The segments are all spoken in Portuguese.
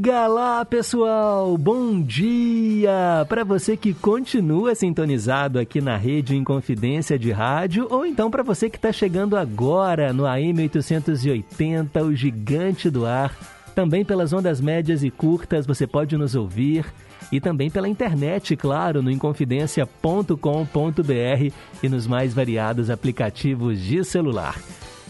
Diga lá, pessoal! Bom dia! Para você que continua sintonizado aqui na Rede Inconfidência de Rádio, ou então para você que está chegando agora no AM 880, o gigante do ar, também pelas ondas médias e curtas você pode nos ouvir e também pela internet, claro, no inconfidencia.com.br e nos mais variados aplicativos de celular.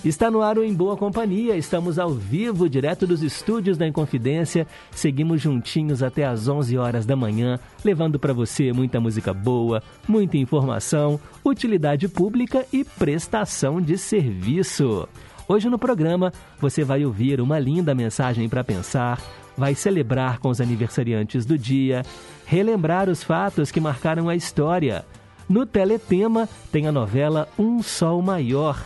Está no ar o Em Boa Companhia, estamos ao vivo, direto dos estúdios da Inconfidência. Seguimos juntinhos até às 11 horas da manhã, levando para você muita música boa, muita informação, utilidade pública e prestação de serviço. Hoje no programa você vai ouvir uma linda mensagem para pensar, vai celebrar com os aniversariantes do dia, relembrar os fatos que marcaram a história. No Teletema tem a novela Um Sol Maior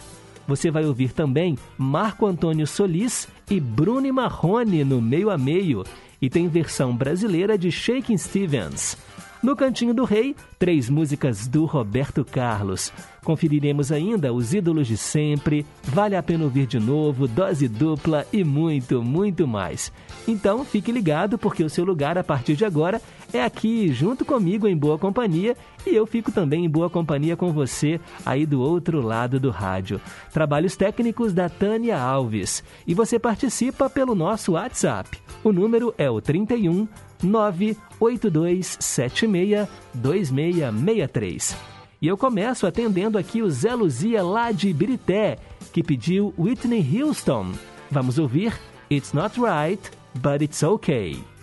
você vai ouvir também Marco Antônio Solis e Bruno Marrone no meio a meio. E tem versão brasileira de Shaking Stevens. No Cantinho do Rei, três músicas do Roberto Carlos. Conferiremos ainda os ídolos de sempre, Vale a Pena Ouvir de Novo, Dose Dupla e muito, muito mais. Então fique ligado porque o seu lugar a partir de agora é aqui junto comigo em Boa Companhia e eu fico também em boa companhia com você aí do outro lado do rádio. Trabalhos técnicos da Tânia Alves. E você participa pelo nosso WhatsApp. O número é o 31 982762663. E eu começo atendendo aqui o Zé Luzia lá de Birité, que pediu Whitney Houston. Vamos ouvir It's Not Right, But It's Okay.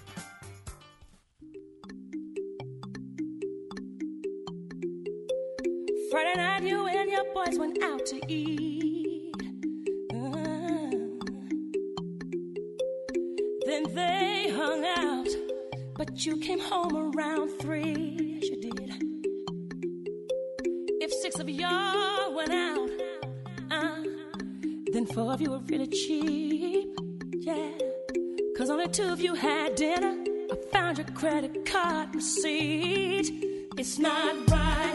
Night, you and your boys went out to eat. Uh, then they hung out, but you came home around three. Yes, you did. If six of y'all went out, uh, then four of you were really cheap. Yeah, cause only two of you had dinner. I found your credit card receipt. It's not right,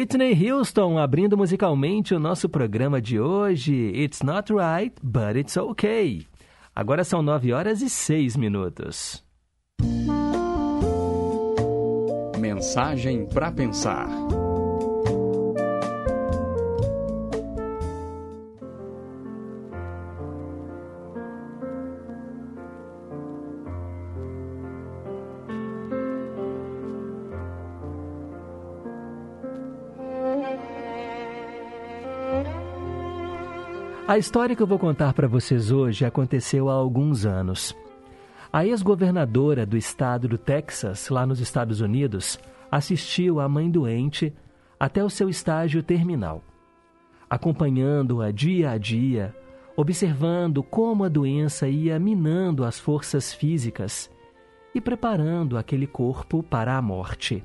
Whitney Houston abrindo musicalmente o nosso programa de hoje. It's not right, but it's okay. Agora são nove horas e seis minutos. Mensagem para pensar. A história que eu vou contar para vocês hoje aconteceu há alguns anos. A ex-governadora do estado do Texas, lá nos Estados Unidos, assistiu a mãe doente até o seu estágio terminal. Acompanhando-a dia a dia, observando como a doença ia minando as forças físicas e preparando aquele corpo para a morte.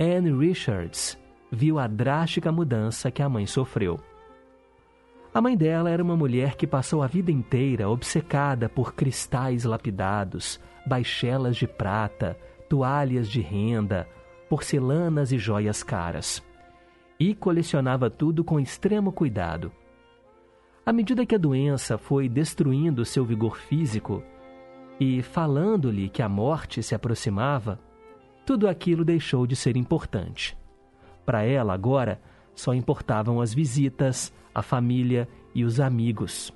Anne Richards viu a drástica mudança que a mãe sofreu. A mãe dela era uma mulher que passou a vida inteira obcecada por cristais lapidados, baixelas de prata, toalhas de renda, porcelanas e joias caras. E colecionava tudo com extremo cuidado. À medida que a doença foi destruindo seu vigor físico e falando-lhe que a morte se aproximava, tudo aquilo deixou de ser importante. Para ela, agora, só importavam as visitas, a família e os amigos.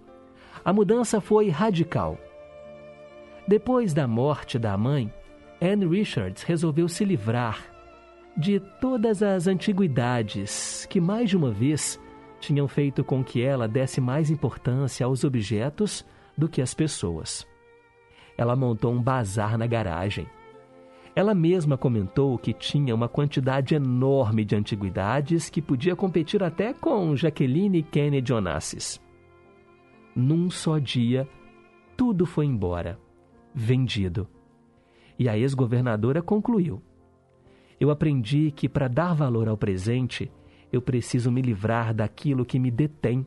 A mudança foi radical. Depois da morte da mãe, Anne Richards resolveu se livrar de todas as antiguidades que mais de uma vez tinham feito com que ela desse mais importância aos objetos do que às pessoas. Ela montou um bazar na garagem ela mesma comentou que tinha uma quantidade enorme de antiguidades que podia competir até com Jaqueline Kennedy Onassis. Num só dia, tudo foi embora, vendido. E a ex-governadora concluiu: Eu aprendi que para dar valor ao presente, eu preciso me livrar daquilo que me detém.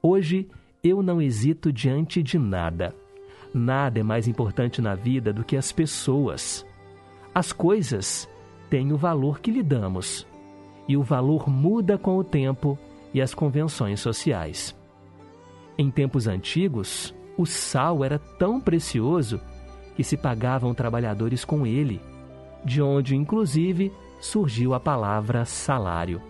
Hoje, eu não hesito diante de nada. Nada é mais importante na vida do que as pessoas. As coisas têm o valor que lhe damos, e o valor muda com o tempo e as convenções sociais. Em tempos antigos, o sal era tão precioso que se pagavam trabalhadores com ele, de onde, inclusive, surgiu a palavra salário.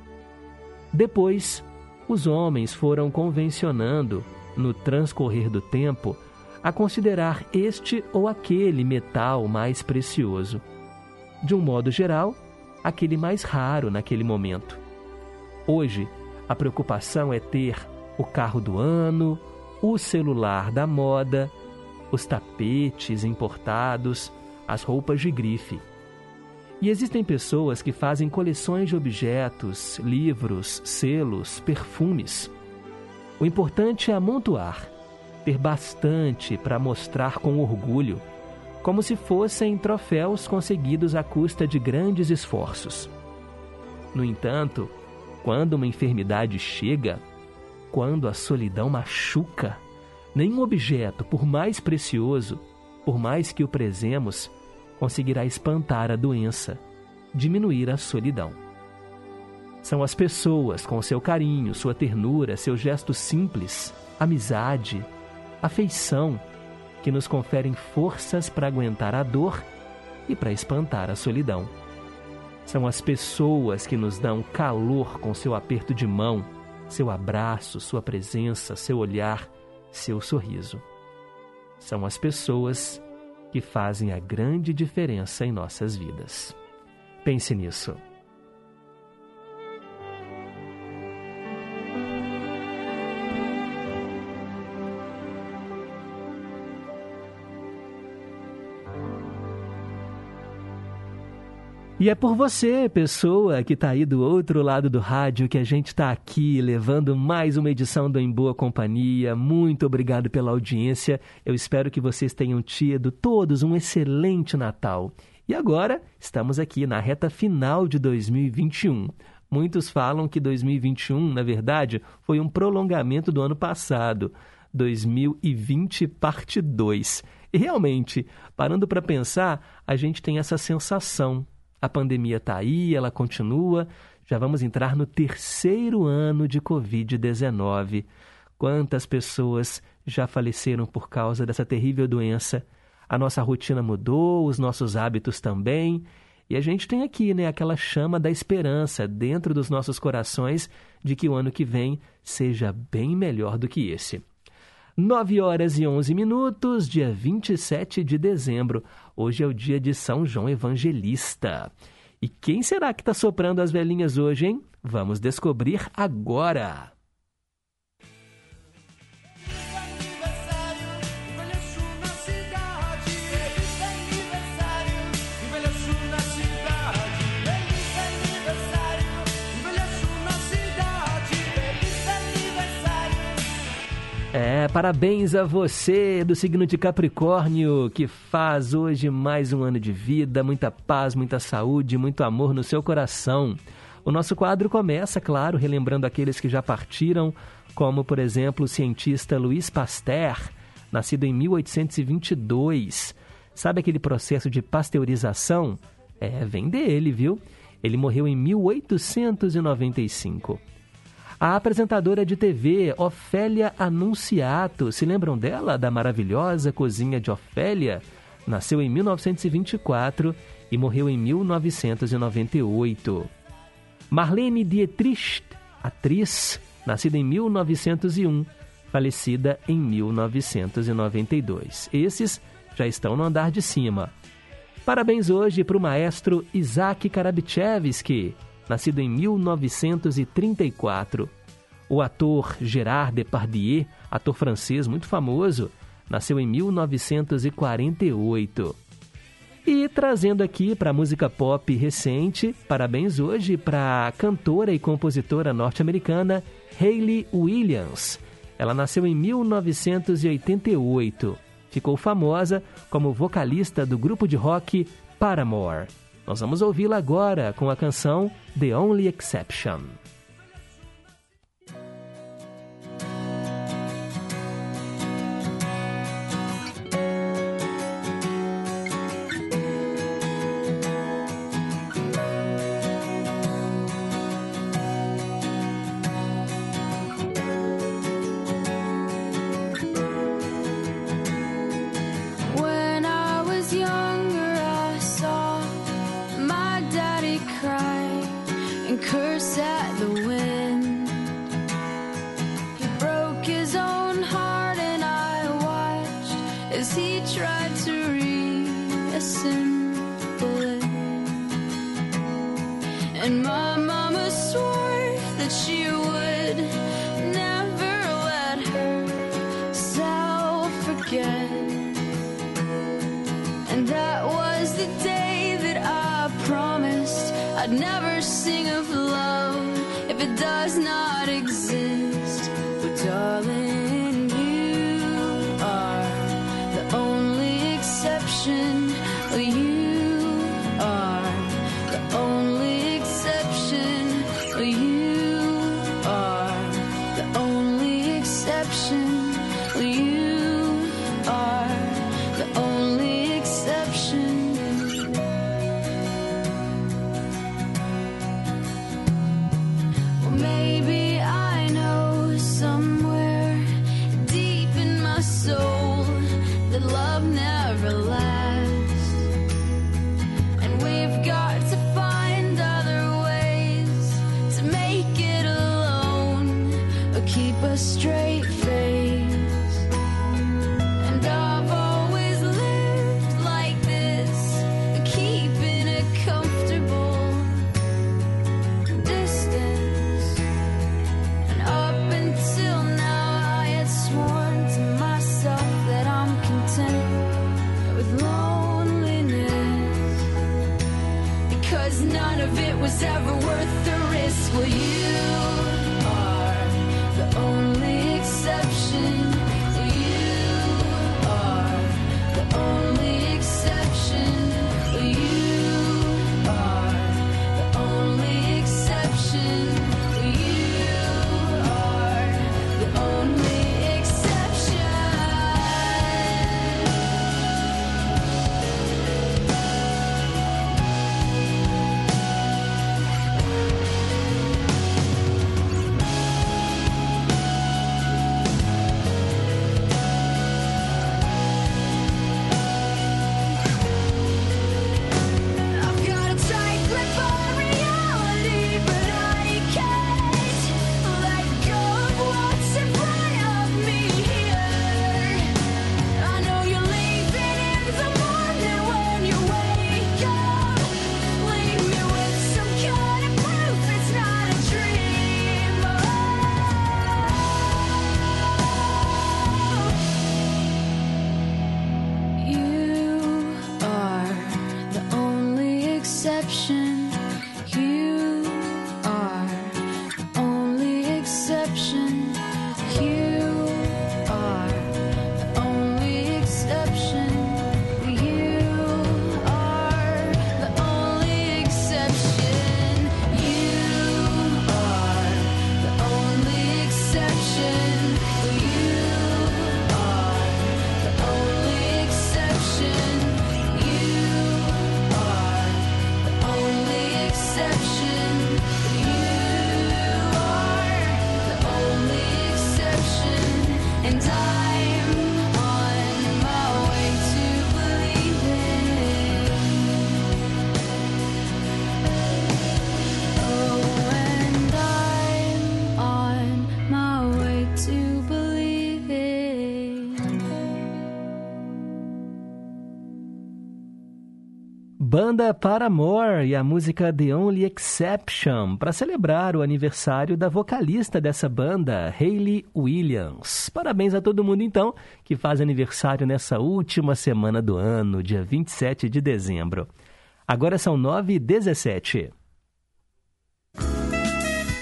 Depois, os homens foram convencionando, no transcorrer do tempo, a considerar este ou aquele metal mais precioso de um modo geral, aquele mais raro naquele momento. Hoje, a preocupação é ter o carro do ano, o celular da moda, os tapetes importados, as roupas de grife. E existem pessoas que fazem coleções de objetos, livros, selos, perfumes. O importante é amontoar, ter bastante para mostrar com orgulho como se fossem troféus conseguidos à custa de grandes esforços. No entanto, quando uma enfermidade chega, quando a solidão machuca, nenhum objeto, por mais precioso, por mais que o prezemos, conseguirá espantar a doença, diminuir a solidão. São as pessoas com seu carinho, sua ternura, seus gestos simples, amizade, afeição, que nos conferem forças para aguentar a dor e para espantar a solidão. São as pessoas que nos dão calor com seu aperto de mão, seu abraço, sua presença, seu olhar, seu sorriso. São as pessoas que fazem a grande diferença em nossas vidas. Pense nisso. E é por você, pessoa que está aí do outro lado do rádio, que a gente está aqui levando mais uma edição do Em Boa Companhia. Muito obrigado pela audiência. Eu espero que vocês tenham tido todos um excelente Natal. E agora estamos aqui na reta final de 2021. Muitos falam que 2021, na verdade, foi um prolongamento do ano passado. 2020, parte 2. E realmente, parando para pensar, a gente tem essa sensação A pandemia está aí, ela continua. Já vamos entrar no terceiro ano de Covid-19. Quantas pessoas já faleceram por causa dessa terrível doença? A nossa rotina mudou, os nossos hábitos também. E a gente tem aqui, né, aquela chama da esperança dentro dos nossos corações de que o ano que vem seja bem melhor do que esse. 9 horas e 11 minutos, dia 27 de dezembro. Hoje é o dia de São João Evangelista. E quem será que está soprando as velhinhas hoje, hein? Vamos descobrir agora. Parabéns a você do signo de Capricórnio, que faz hoje mais um ano de vida, muita paz, muita saúde, muito amor no seu coração. O nosso quadro começa, claro, relembrando aqueles que já partiram, como, por exemplo, o cientista Louis Pasteur, nascido em 1822. Sabe aquele processo de pasteurização? É, vem dele, viu? Ele morreu em 1895. A apresentadora de TV Ofélia Anunciato, se lembram dela, da maravilhosa cozinha de Ofélia? Nasceu em 1924 e morreu em 1998. Marlene Dietrich, atriz, nascida em 1901, falecida em 1992. Esses já estão no andar de cima. Parabéns hoje para o maestro Isaac Karabichevski, nascido em 1934. O ator Gerard Depardieu, ator francês muito famoso, nasceu em 1948. E trazendo aqui para a música pop recente, parabéns hoje para a cantora e compositora norte-americana Hayley Williams. Ela nasceu em 1988. Ficou famosa como vocalista do grupo de rock Paramore. Nós vamos ouvi-la agora com a canção The Only Exception. And my mama swore that she would never let herself forget. And that was the day that I promised I'd never sing of love if it does not. Banda Paramore e a música The Only Exception para celebrar o aniversário da vocalista dessa banda, Hayley Williams. Parabéns a todo mundo então que faz aniversário nessa última semana do ano, dia 27 de dezembro. Agora são 9h17.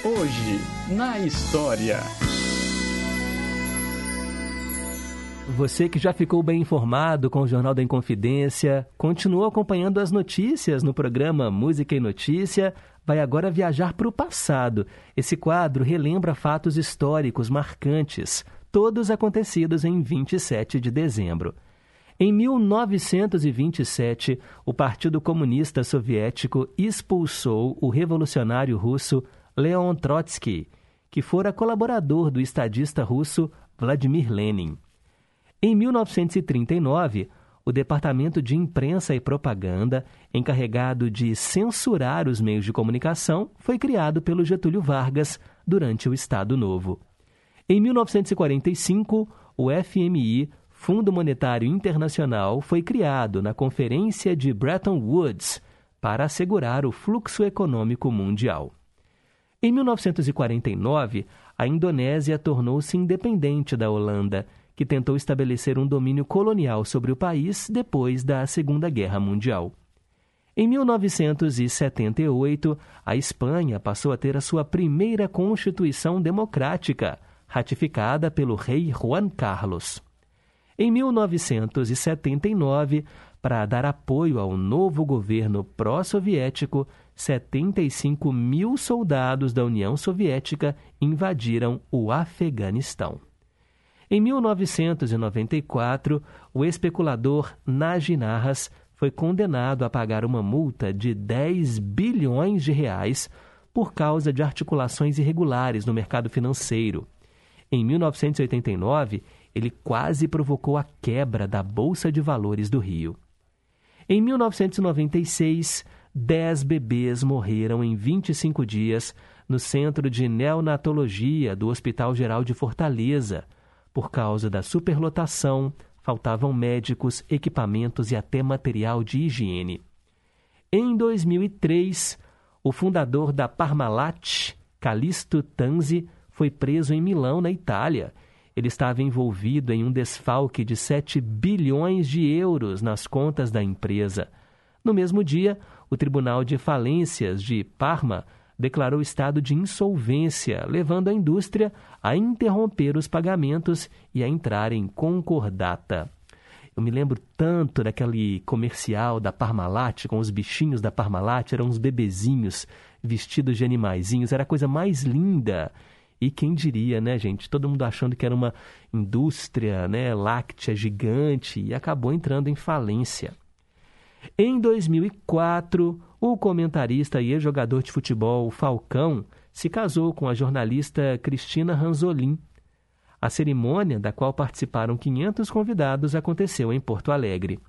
Hoje, na história. Você que já ficou bem informado com o Jornal da Inconfidência, continua acompanhando as notícias no programa Música e Notícia, vai agora viajar para o passado. Esse quadro relembra fatos históricos marcantes, todos acontecidos em 27 de dezembro. Em 1927, o Partido Comunista Soviético expulsou o revolucionário russo Leon Trotsky, que fora colaborador do estadista russo Vladimir Lenin. Em 1939, o Departamento de Imprensa e Propaganda, encarregado de censurar os meios de comunicação, foi criado pelo Getúlio Vargas durante o Estado Novo. Em 1945, o FMI, Fundo Monetário Internacional, foi criado na Conferência de Bretton Woods para assegurar o fluxo econômico mundial. Em 1949, a Indonésia tornou-se independente da Holanda, que tentou estabelecer um domínio colonial sobre o país depois da Segunda Guerra Mundial. Em 1978, a Espanha passou a ter a sua primeira Constituição democrática, ratificada pelo rei Juan Carlos. Em 1979, para dar apoio ao novo governo pró-soviético, 75 mil soldados da União Soviética invadiram o Afeganistão. Em 1994, o especulador Nagy Narras foi condenado a pagar uma multa de 10 bilhões de reais por causa de articulações irregulares no mercado financeiro. Em 1989, ele quase provocou a quebra da Bolsa de Valores do Rio. Em 1996, 10 bebês morreram em 25 dias no Centro de Neonatologia do Hospital Geral de Fortaleza. Por causa da superlotação, faltavam médicos, equipamentos e até material de higiene. Em 2003, o fundador da Parmalat, Callisto Tanzi, foi preso em Milão, na Itália. Ele estava envolvido em um desfalque de 7 bilhões de euros nas contas da empresa. No mesmo dia, o Tribunal de Falências de Parma declarou estado de insolvência, levando a indústria a interromper os pagamentos e a entrar em concordata. Eu me lembro tanto daquele comercial da Parmalat com os bichinhos da Parmalat, eram uns bebezinhos vestidos de animaizinhos, era a coisa mais linda. E quem diria, né, gente? Todo mundo achando que era uma indústria né, láctea gigante e acabou entrando em falência. Em 2004, o comentarista e ex-jogador de futebol Falcão se casou com a jornalista Cristina Ranzolin. A cerimônia, da qual participaram 500 convidados, aconteceu em Porto Alegre.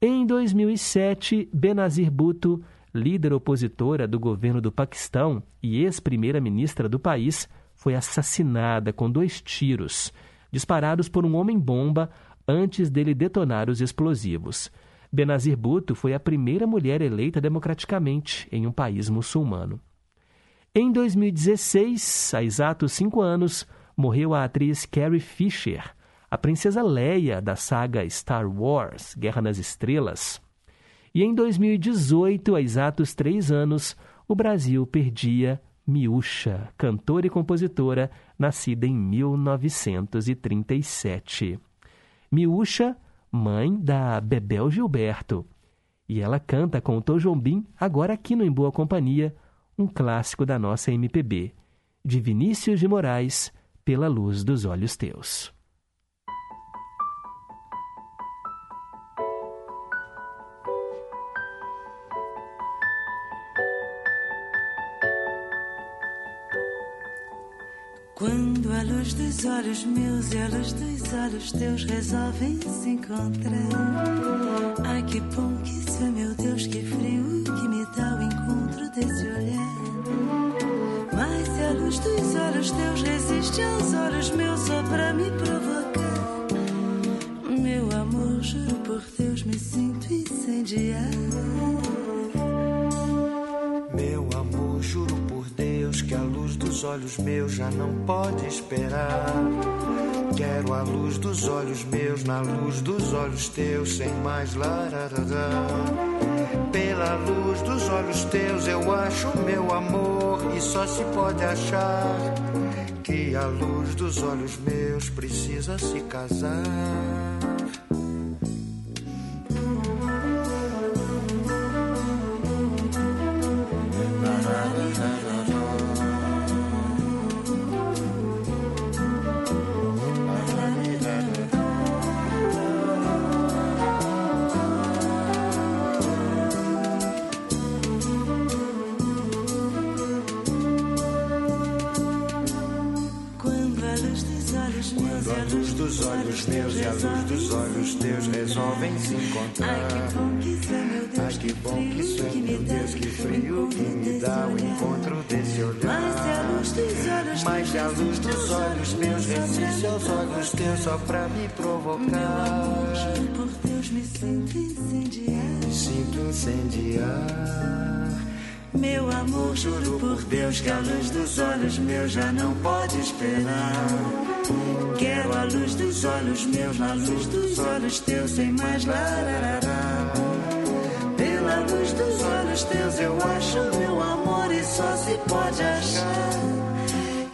Em 2007, Benazir Bhutto, líder opositora do governo do Paquistão e ex-primeira-ministra do país, foi assassinada com dois tiros, disparados por um homem-bomba antes dele detonar os explosivos. Benazir Bhutto foi a primeira mulher eleita democraticamente em um país muçulmano. Em 2016, há exatos cinco anos, morreu a atriz Carrie Fisher, a princesa Leia da saga Star Wars Guerra nas Estrelas. E em 2018, há exatos três anos, o Brasil perdia Miúcha, cantora e compositora, nascida em 1937. Miúcha, mãe da Bebel Gilberto. E ela canta com o Tom Jobim, agora aqui no Em Boa Companhia, um clássico da nossa MPB, de Vinícius de Moraes, Pela Luz dos Olhos Teus. Quando a luz dos olhos meus e a luz dos olhos teus resolvem se encontrar. Ai que bom que isso é, meu Deus, que frio que me dá o encontro olhar. Mas se a luz dos olhos teus resiste aos olhos meus só pra me provocar. Meu amor, juro por Deus, me sinto incendiar. Meu amor, juro por Deus que a luz dos olhos meus já não pode esperar. Quero a luz dos olhos meus na luz dos olhos teus, sem mais lararará. Pela luz dos olhos teus eu acho meu amor e só se pode achar que a luz dos olhos meus precisa se casar. Dos olhos meus e a luz dos olhos teus resolvem se encontrar. Ai que bom que isso é, meu Deus, Ai que bom que isso é, meu Deus, que frio que me dá o encontro desse olhar. Mas se a luz dos olhos Mas a luz dos olhos meus resiste aos olhos teus só pra me provocar. Juro por Deus, me sinto incendiar. Me sinto incendiar. Meu amor, juro por Deus que a luz dos olhos meus já não pode esperar. Quero a luz dos olhos meus na luz dos olhos teus, sem mais lararará. Pela luz dos olhos teus eu acho meu amor e só se pode achar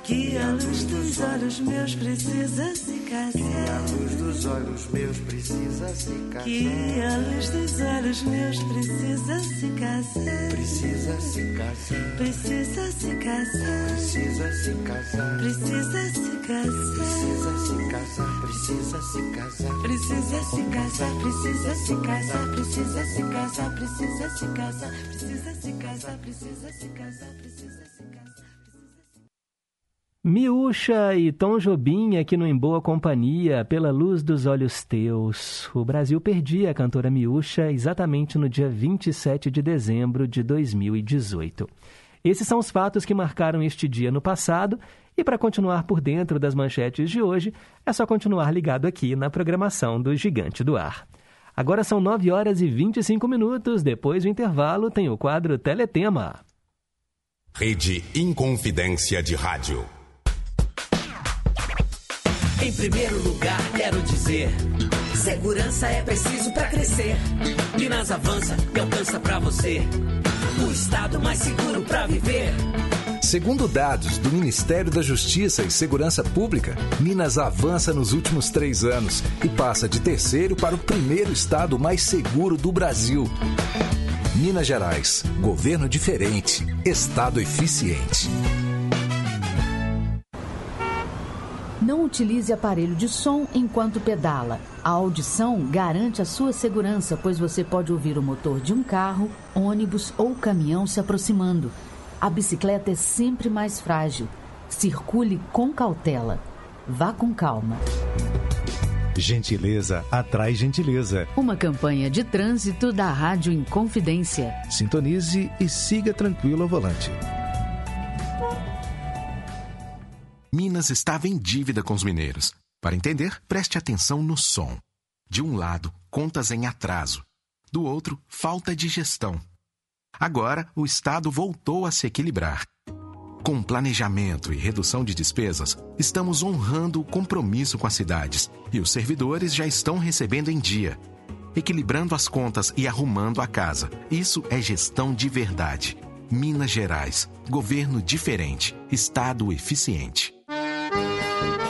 que a luz dos olhos meus precisa se A casar. luz dos olhos meus precisa se Que casar. a luz dos olhos meus precisa se casar. Precisa se casar. Precisa se casar. Precisa se casar. Precisa se casar. Precisa se casar. Precisa se casar. Precisa se casar, precisa se casar, precisa se casar, precisa se casar, precisa se casar, precisa se casar, precisa se casar. Miúcha e Tom Jobim aqui no Em Boa Companhia, pela luz dos olhos teus. O Brasil perdia a cantora Miúcha exatamente no dia 27 de dezembro de 2018. Esses são os fatos que marcaram este dia no passado e para continuar por dentro das manchetes de hoje, é só continuar ligado aqui na programação do Gigante do Ar. Agora são 9 horas e 25 minutos, depois do intervalo tem o quadro Teletema. Rede Inconfidência de Rádio. Em primeiro lugar, quero dizer: segurança é preciso para crescer. Minas avança e alcança para você o estado mais seguro para viver. Segundo dados do Ministério da Justiça e Segurança Pública, Minas avança nos últimos três anos e passa de terceiro para o primeiro estado mais seguro do Brasil. Minas Gerais, governo diferente, estado eficiente. Utilize aparelho de som enquanto pedala. A audição garante a sua segurança, pois você pode ouvir o motor de um carro, ônibus ou caminhão se aproximando. A bicicleta é sempre mais frágil. Circule com cautela. Vá com calma. Gentileza atrai gentileza. Uma campanha de trânsito da Rádio Inconfidência. Sintonize e siga tranquilo ao volante. Minas estava em dívida com os mineiros. Para entender, preste atenção no som. De um lado, contas em atraso. Do outro, falta de gestão. Agora, o Estado voltou a se equilibrar. Com planejamento e redução de despesas, estamos honrando o compromisso com as cidades e os servidores já estão recebendo em dia. equilibrando as contas e arrumando a casa. Isso é gestão de verdade. Minas Gerais. Governo diferente. Estado eficiente.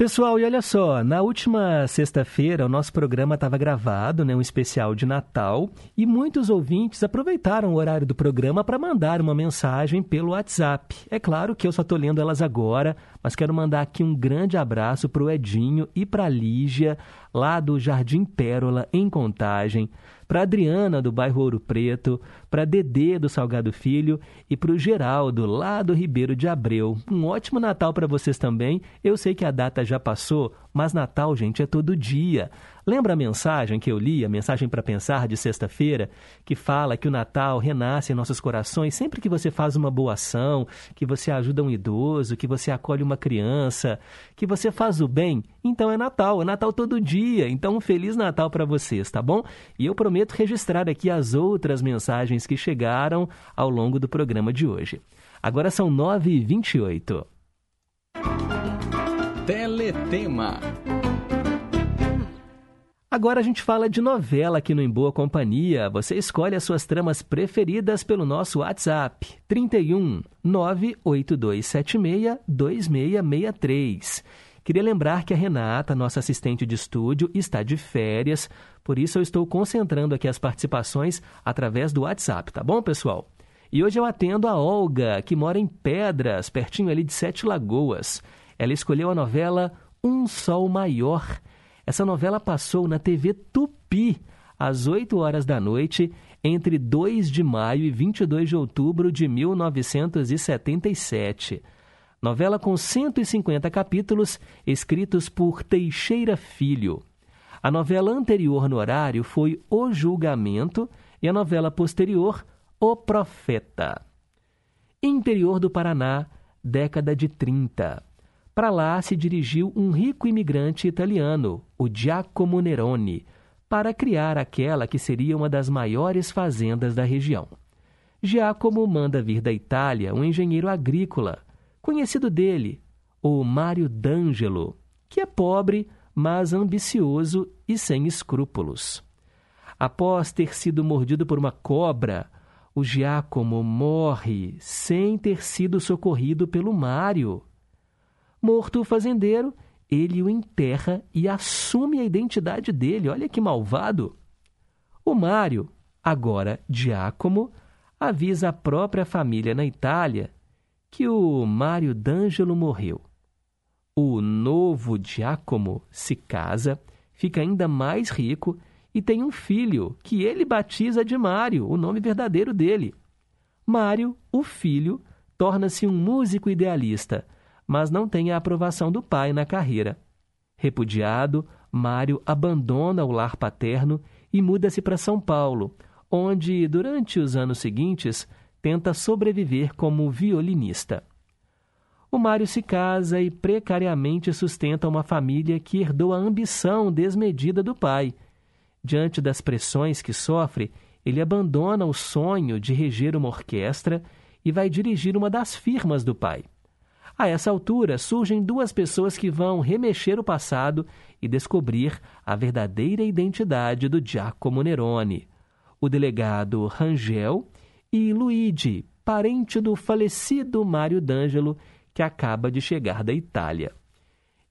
Pessoal, e olha só, na última sexta-feira o nosso programa estava gravado, né, um especial de Natal, e muitos ouvintes aproveitaram o horário do programa para mandar uma mensagem pelo WhatsApp. É claro que eu só estou lendo elas agora, mas quero mandar aqui um grande abraço para o Edinho e para a Lígia, lá do Jardim Pérola, em Contagem, para Adriana, do bairro Ouro Preto, para Dedê, do Salgado Filho, e para o Geraldo, lá do Ribeiro de Abreu. Um ótimo Natal para vocês também. Eu sei que a data já passou, mas Natal, gente, é todo dia. Lembra a mensagem que eu li, a mensagem para pensar de sexta-feira, que fala que o Natal renasce em nossos corações sempre que você faz uma boa ação, que você ajuda um idoso, que você acolhe uma criança, que você faz o bem? Então é Natal, é Natal todo dia. Então um feliz Natal para vocês, tá bom? E eu prometo registrar aqui as outras mensagens que chegaram ao longo do programa de hoje. Agora são 9h28. Teletema. Agora a gente fala de novela aqui no Em Boa Companhia. Você escolhe as suas tramas preferidas pelo nosso WhatsApp 31 98276 2663. Queria lembrar que a Renata, nossa assistente de estúdio, está de férias, por isso eu estou concentrando aqui as participações através do WhatsApp, tá bom, pessoal? E hoje eu atendo a Olga, que mora em Pedras, pertinho ali de Sete Lagoas. Ela escolheu a novela Um Sol Maior essa novela passou na TV Tupi às 8 horas da noite entre 2 de maio e 22 de outubro de 1977. Novela com 150 capítulos, escritos por Teixeira Filho. A novela anterior no horário foi O Julgamento e a novela posterior, O Profeta. Interior do Paraná, década de 30. Para lá se dirigiu um rico imigrante italiano, o Giacomo Neroni, para criar aquela que seria uma das maiores fazendas da região. Giacomo manda vir da Itália um engenheiro agrícola, conhecido dele, o Mário D'Angelo, que é pobre, mas ambicioso e sem escrúpulos. Após ter sido mordido por uma cobra, o Giacomo morre sem ter sido socorrido pelo Mário. Morto o fazendeiro, ele o enterra e assume a identidade dele. Olha que malvado! O Mário, agora Giacomo, avisa a própria família na Itália que o Mário D'Angelo morreu. O novo Giacomo se casa, fica ainda mais rico e tem um filho que ele batiza de Mário, o nome verdadeiro dele. Mário, o filho, torna-se um músico idealista mas não tem a aprovação do pai na carreira. Repudiado, Mário abandona o lar paterno e muda-se para São Paulo, onde, durante os anos seguintes, tenta sobreviver como violinista. O Mário se casa e precariamente sustenta uma família que herdou a ambição desmedida do pai. Diante das pressões que sofre, ele abandona o sonho de reger uma orquestra e vai dirigir uma das firmas do pai. A essa altura, surgem duas pessoas que vão remexer o passado e descobrir a verdadeira identidade do Giacomo Neroni. O delegado Rangel e Luigi, parente do falecido Mário D'Angelo, que acaba de chegar da Itália.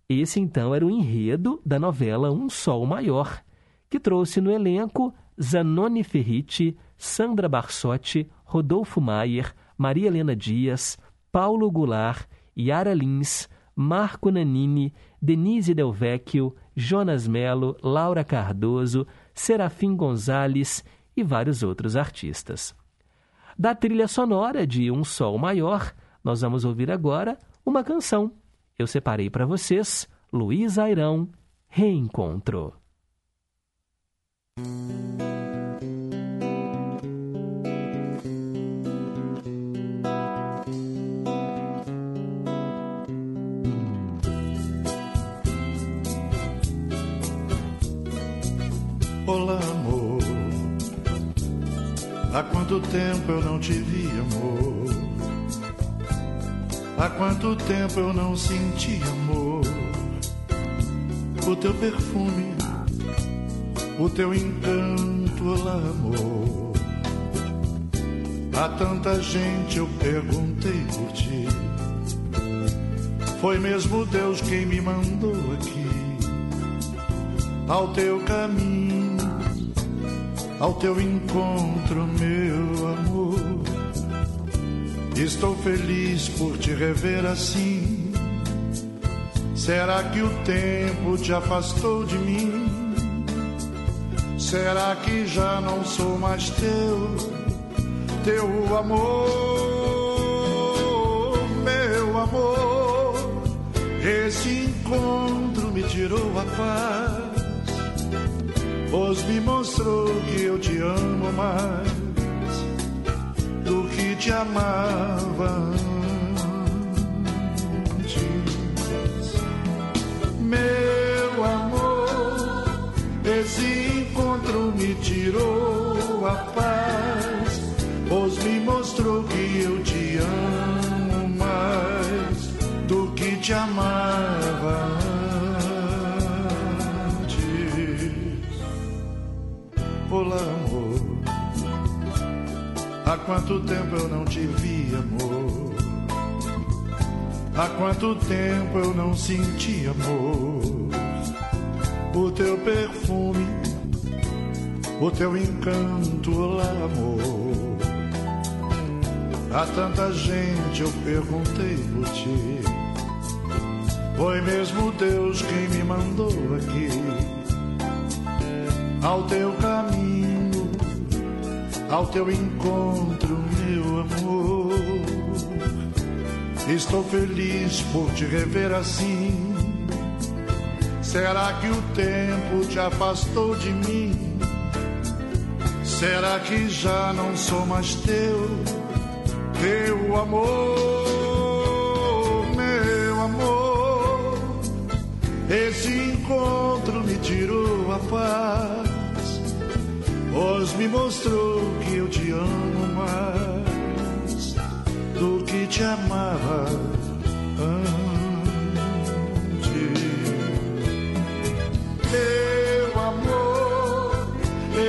Esse então era o enredo da novela Um Sol Maior, que trouxe no elenco Zanoni Ferriti, Sandra Barsotti, Rodolfo Maier, Maria Helena Dias, Paulo Goulart Yara Lins, Marco Nanini, Denise Del Vecchio, Jonas Melo, Laura Cardoso, Serafim Gonzalez e vários outros artistas. Da trilha sonora de Um Sol Maior, nós vamos ouvir agora uma canção. Eu separei para vocês Luiz Airão, Reencontro. Há quanto tempo eu não te vi, amor? Há quanto tempo eu não senti amor? O teu perfume, o teu encanto, olá, amor. Há tanta gente eu perguntei por ti. Foi mesmo Deus quem me mandou aqui ao teu caminho, ao teu encontro, meu amor. Estou feliz por te rever assim. Será que o tempo te afastou de mim? Será que já não sou mais teu, teu amor, meu amor? Esse encontro me tirou a paz pois me mostrou que eu te amo mais do que te amava antes. Meu amor, esse encontro me tirou quanto tempo eu não te vi, amor? Há quanto tempo eu não senti amor? O teu perfume, o teu encanto, olá, amor. Há tanta gente eu perguntei por ti. Foi mesmo Deus quem me mandou aqui ao teu caminho, ao teu encontro, meu amor. Estou feliz por te rever assim. Será que o tempo te afastou de mim? Será que já não sou mais teu, teu amor, meu amor? Esse encontro me tirou a paz pois me mostrou que eu te amo mais do que te amava antes. Meu amor,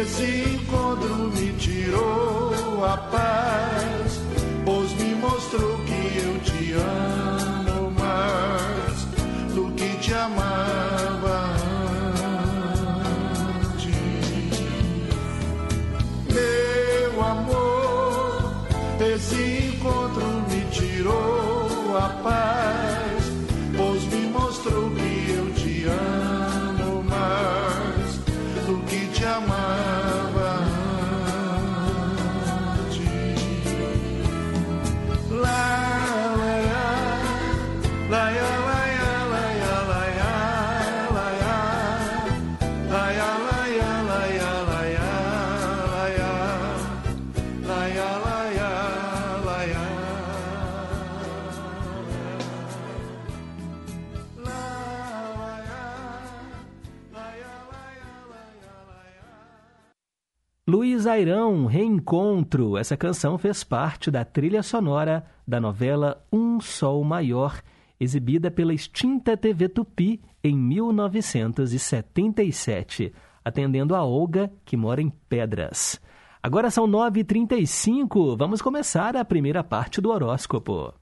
esse encontro me tirou a paz, pois me mostrou que eu te amo Luiz Airão, Reencontro. Essa canção fez parte da trilha sonora da novela Um Sol Maior, exibida pela extinta TV Tupi em 1977, atendendo a Olga, que mora em Pedras. Agora são 9h35, vamos começar a primeira parte do horóscopo.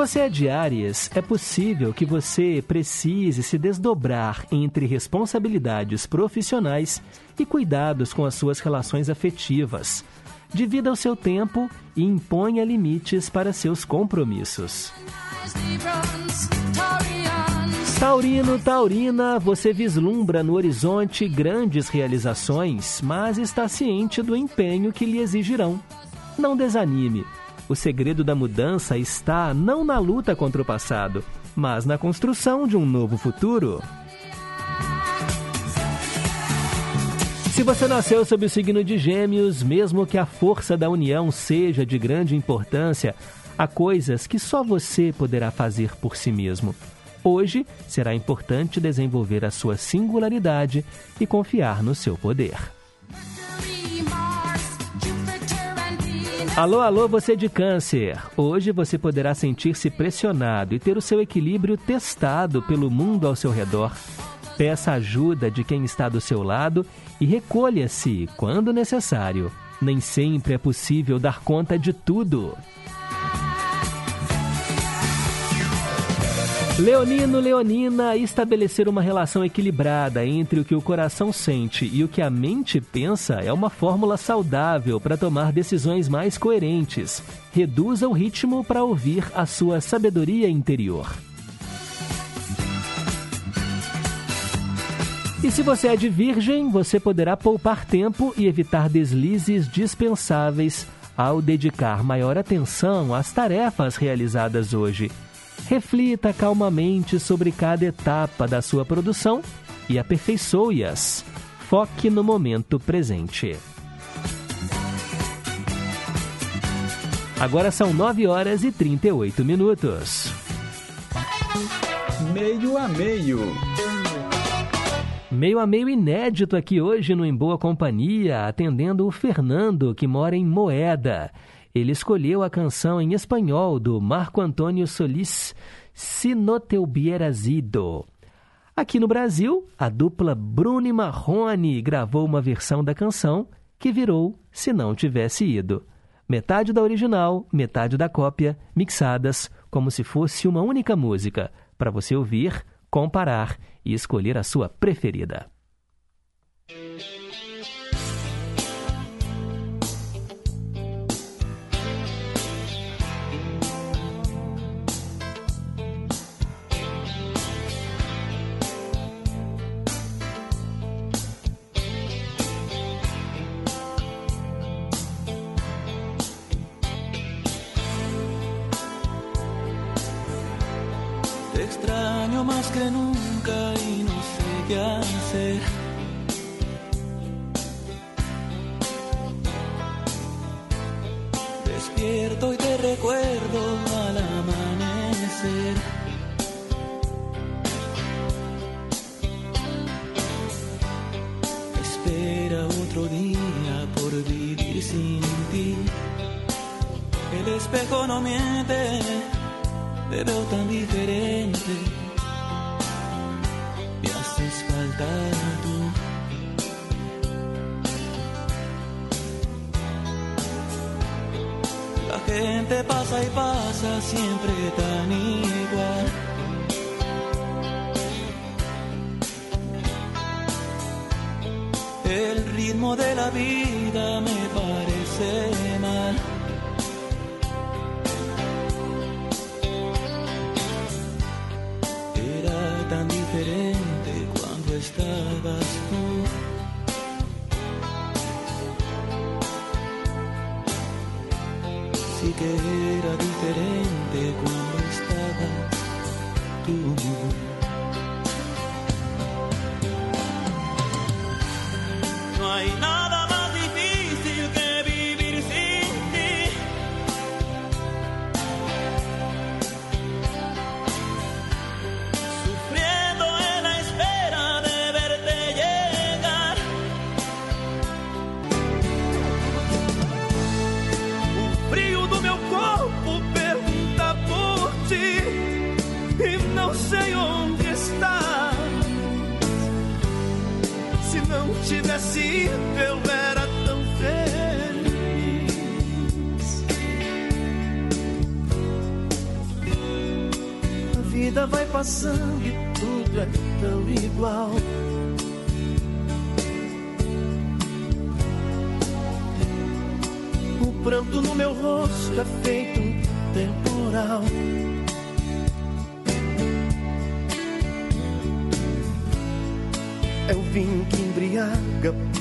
Você é de Áries, é possível que você precise se desdobrar entre responsabilidades profissionais e cuidados com as suas relações afetivas. Divida o seu tempo e imponha limites para seus compromissos. Taurino, Taurina, você vislumbra no horizonte grandes realizações, mas está ciente do empenho que lhe exigirão. Não desanime. O segredo da mudança está não na luta contra o passado, mas na construção de um novo futuro. Se você nasceu sob o signo de Gêmeos, mesmo que a força da união seja de grande importância, há coisas que só você poderá fazer por si mesmo. Hoje será importante desenvolver a sua singularidade e confiar no seu poder. Alô, alô, você de câncer! Hoje você poderá sentir-se pressionado e ter o seu equilíbrio testado pelo mundo ao seu redor. Peça ajuda de quem está do seu lado e recolha-se quando necessário. Nem sempre é possível dar conta de tudo. Leonino, Leonina, estabelecer uma relação equilibrada entre o que o coração sente e o que a mente pensa é uma fórmula saudável para tomar decisões mais coerentes. Reduza o ritmo para ouvir a sua sabedoria interior. E se você é de virgem, você poderá poupar tempo e evitar deslizes dispensáveis ao dedicar maior atenção às tarefas realizadas hoje. Reflita calmamente sobre cada etapa da sua produção e aperfeiçoe-as. Foque no momento presente. Agora são 9 horas e 38 minutos. Meio a meio. Meio a meio inédito aqui hoje no Em Boa Companhia, atendendo o Fernando, que mora em Moeda. Ele escolheu a canção em espanhol do Marco Antônio Solis, Se no te hubieras ido. Aqui no Brasil, a dupla Bruno Marrone gravou uma versão da canção que virou Se Não Tivesse Ido. Metade da original, metade da cópia, mixadas como se fosse uma única música, para você ouvir, comparar e escolher a sua preferida. Más que nunca y no sé qué hacer. Despierto y te recuerdo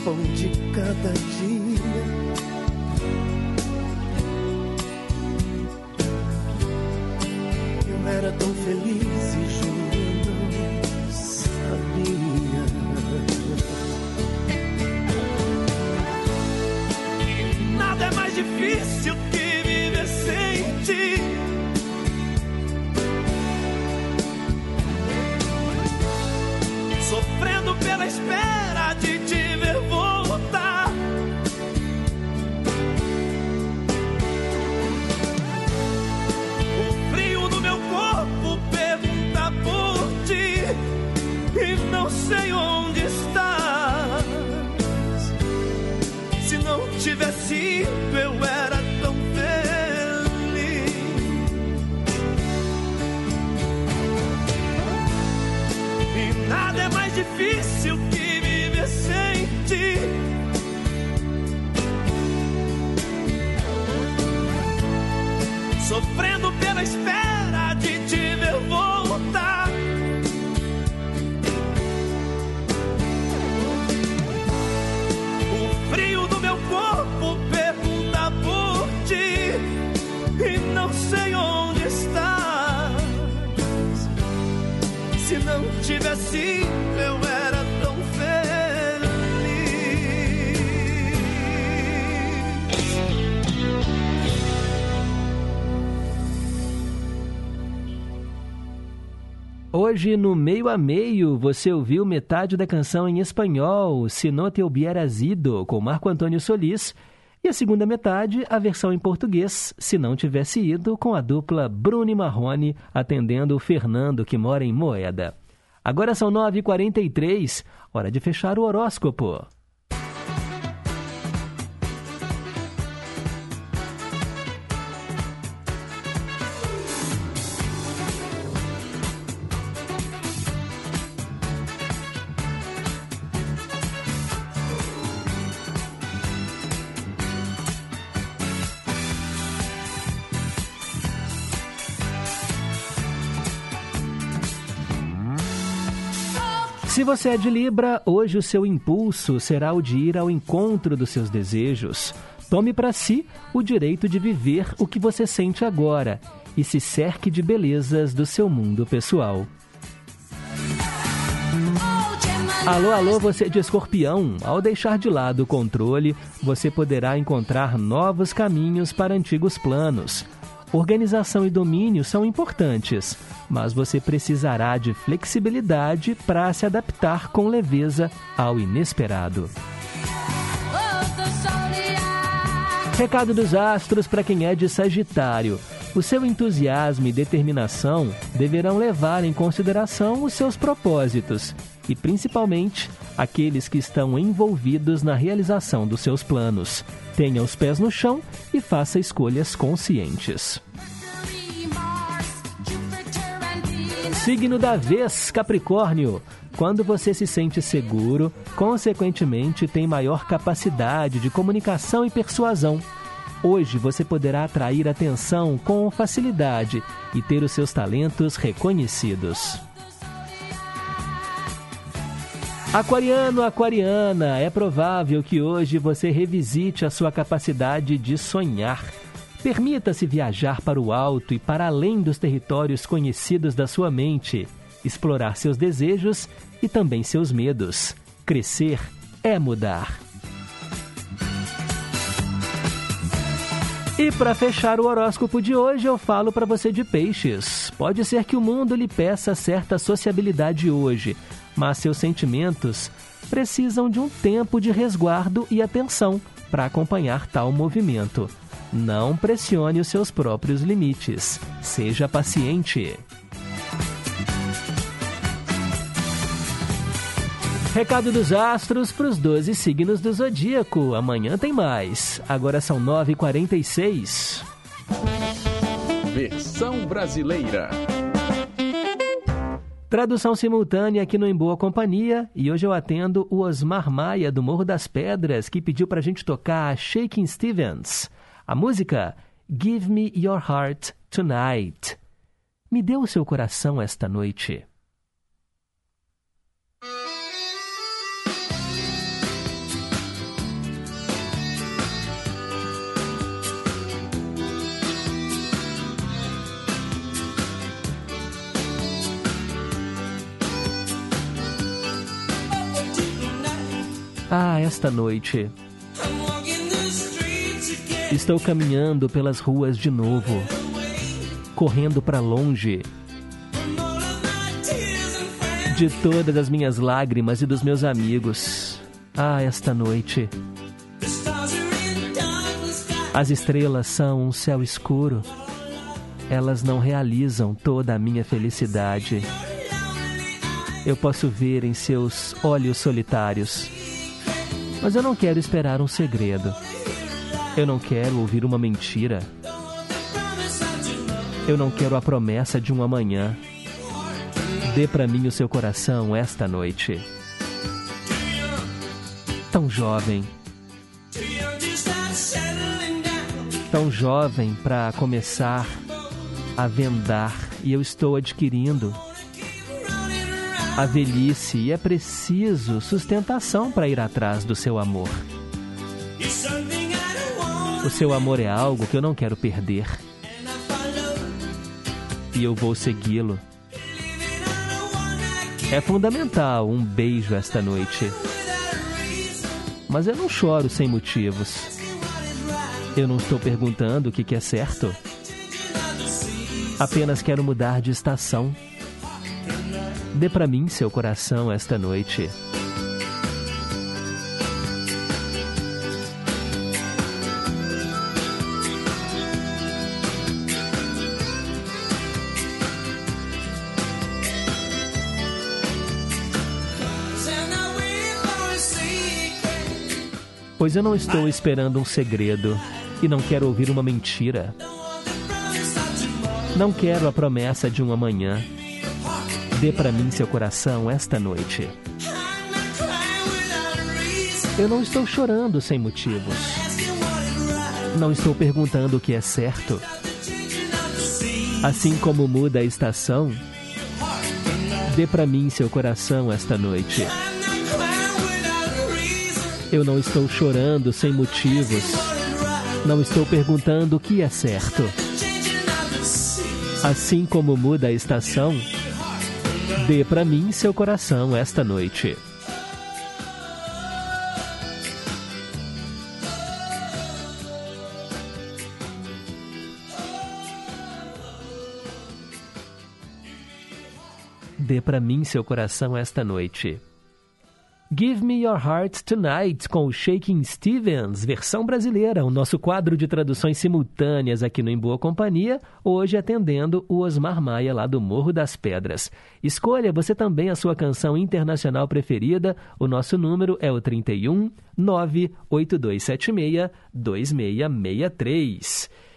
风景。Hoje, no meio a meio, você ouviu metade da canção em espanhol, Se no te hubieras ido, com Marco Antônio Solis, e a segunda metade, a versão em português, Se não tivesse ido, com a dupla Bruno e Marrone, atendendo o Fernando, que mora em Moeda. Agora são 9h43, hora de fechar o horóscopo. Você é de Libra, hoje o seu impulso será o de ir ao encontro dos seus desejos. Tome para si o direito de viver o que você sente agora e se cerque de belezas do seu mundo pessoal. Alô, alô, você de escorpião. Ao deixar de lado o controle, você poderá encontrar novos caminhos para antigos planos. Organização e domínio são importantes, mas você precisará de flexibilidade para se adaptar com leveza ao inesperado. Recado dos astros para quem é de Sagitário. O seu entusiasmo e determinação deverão levar em consideração os seus propósitos e, principalmente, aqueles que estão envolvidos na realização dos seus planos. Tenha os pés no chão e faça escolhas conscientes. Signo da vez, Capricórnio. Quando você se sente seguro, consequentemente tem maior capacidade de comunicação e persuasão. Hoje você poderá atrair atenção com facilidade e ter os seus talentos reconhecidos. Aquariano, aquariana, é provável que hoje você revisite a sua capacidade de sonhar. Permita-se viajar para o alto e para além dos territórios conhecidos da sua mente, explorar seus desejos e também seus medos. Crescer é mudar. E para fechar o horóscopo de hoje, eu falo para você de peixes. Pode ser que o mundo lhe peça certa sociabilidade hoje, mas seus sentimentos precisam de um tempo de resguardo e atenção para acompanhar tal movimento. Não pressione os seus próprios limites. Seja paciente. Recado dos astros para os 12 signos do zodíaco. Amanhã tem mais. Agora são 9h46. Versão brasileira. Tradução simultânea aqui no Em Boa Companhia. E hoje eu atendo o Osmar Maia, do Morro das Pedras, que pediu para a gente tocar Shaking Stevens. A música Give Me Your Heart Tonight. Me dê o seu coração esta noite. Ah, esta noite. Estou caminhando pelas ruas de novo, correndo para longe de todas as minhas lágrimas e dos meus amigos. Ah, esta noite. As estrelas são um céu escuro. Elas não realizam toda a minha felicidade. Eu posso ver em seus olhos solitários. Mas eu não quero esperar um segredo. Eu não quero ouvir uma mentira. Eu não quero a promessa de um amanhã. Dê para mim o seu coração esta noite. Tão jovem. Tão jovem para começar a vendar e eu estou adquirindo a velhice e é preciso sustentação para ir atrás do seu amor. O seu amor é algo que eu não quero perder. E eu vou segui-lo. É fundamental um beijo esta noite. Mas eu não choro sem motivos. Eu não estou perguntando o que, que é certo. Apenas quero mudar de estação. Dê para mim seu coração esta noite. Pois eu não estou esperando um segredo e não quero ouvir uma mentira. Não quero a promessa de um amanhã. Dê para mim seu coração esta noite. Eu não estou chorando sem motivos. Não estou perguntando o que é certo. Assim como muda a estação, dê para mim seu coração esta noite. Eu não estou chorando sem motivos. Não estou perguntando o que é certo. Assim como muda a estação, dê para mim seu coração esta noite. Dê para mim seu coração esta noite. Give Me Your Heart Tonight com o Shaking Stevens, versão brasileira, o nosso quadro de traduções simultâneas aqui no Em Boa Companhia, hoje atendendo o Osmar Maia lá do Morro das Pedras. Escolha você também a sua canção internacional preferida, o nosso número é o 31 98276 2663.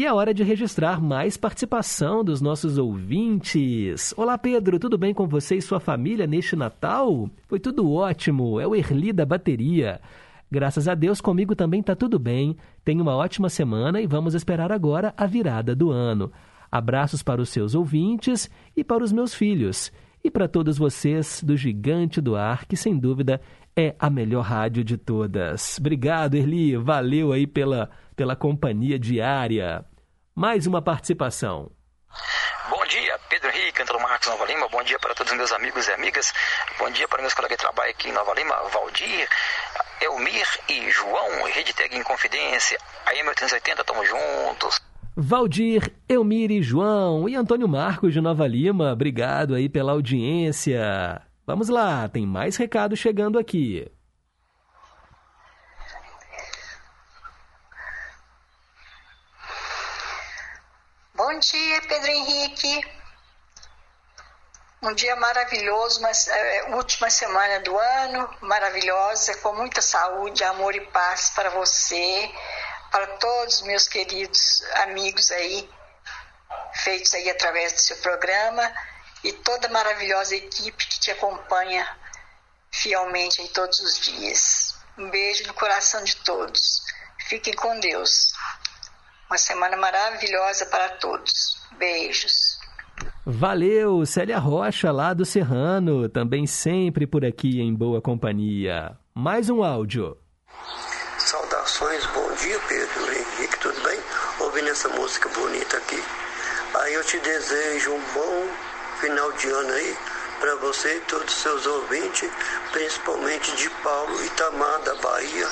E é hora de registrar mais participação dos nossos ouvintes. Olá, Pedro, tudo bem com você e sua família neste Natal? Foi tudo ótimo, é o Erli da bateria. Graças a Deus, comigo também tá tudo bem. Tenha uma ótima semana e vamos esperar agora a virada do ano. Abraços para os seus ouvintes e para os meus filhos. E para todos vocês do Gigante do Ar, que sem dúvida é a melhor rádio de todas. Obrigado, Erli. Valeu aí pela, pela companhia diária. Mais uma participação. Bom dia, Pedro Henrique, Antônio Marcos, Nova Lima. Bom dia para todos os meus amigos e amigas. Bom dia para meus colegas de trabalho aqui em Nova Lima, Valdir, Elmir e João, Rede Tag em Confidência. Aí, 1880, tamo juntos. Valdir, Elmir e João e Antônio Marcos de Nova Lima, obrigado aí pela audiência. Vamos lá, tem mais recado chegando aqui. Dia, Pedro Henrique. Um dia maravilhoso, mas é, última semana do ano, maravilhosa, com muita saúde, amor e paz para você, para todos os meus queridos amigos aí, feitos aí através do seu programa, e toda a maravilhosa equipe que te acompanha fielmente em todos os dias. Um beijo no coração de todos. Fiquem com Deus. Uma semana maravilhosa para todos. Beijos. Valeu, Célia Rocha, lá do Serrano, também sempre por aqui em boa companhia. Mais um áudio. Saudações, bom dia Pedro Henrique, tudo bem? Ouvindo essa música bonita aqui. Aí eu te desejo um bom final de ano aí para você e todos os seus ouvintes, principalmente de Paulo, Itamar, da Bahia,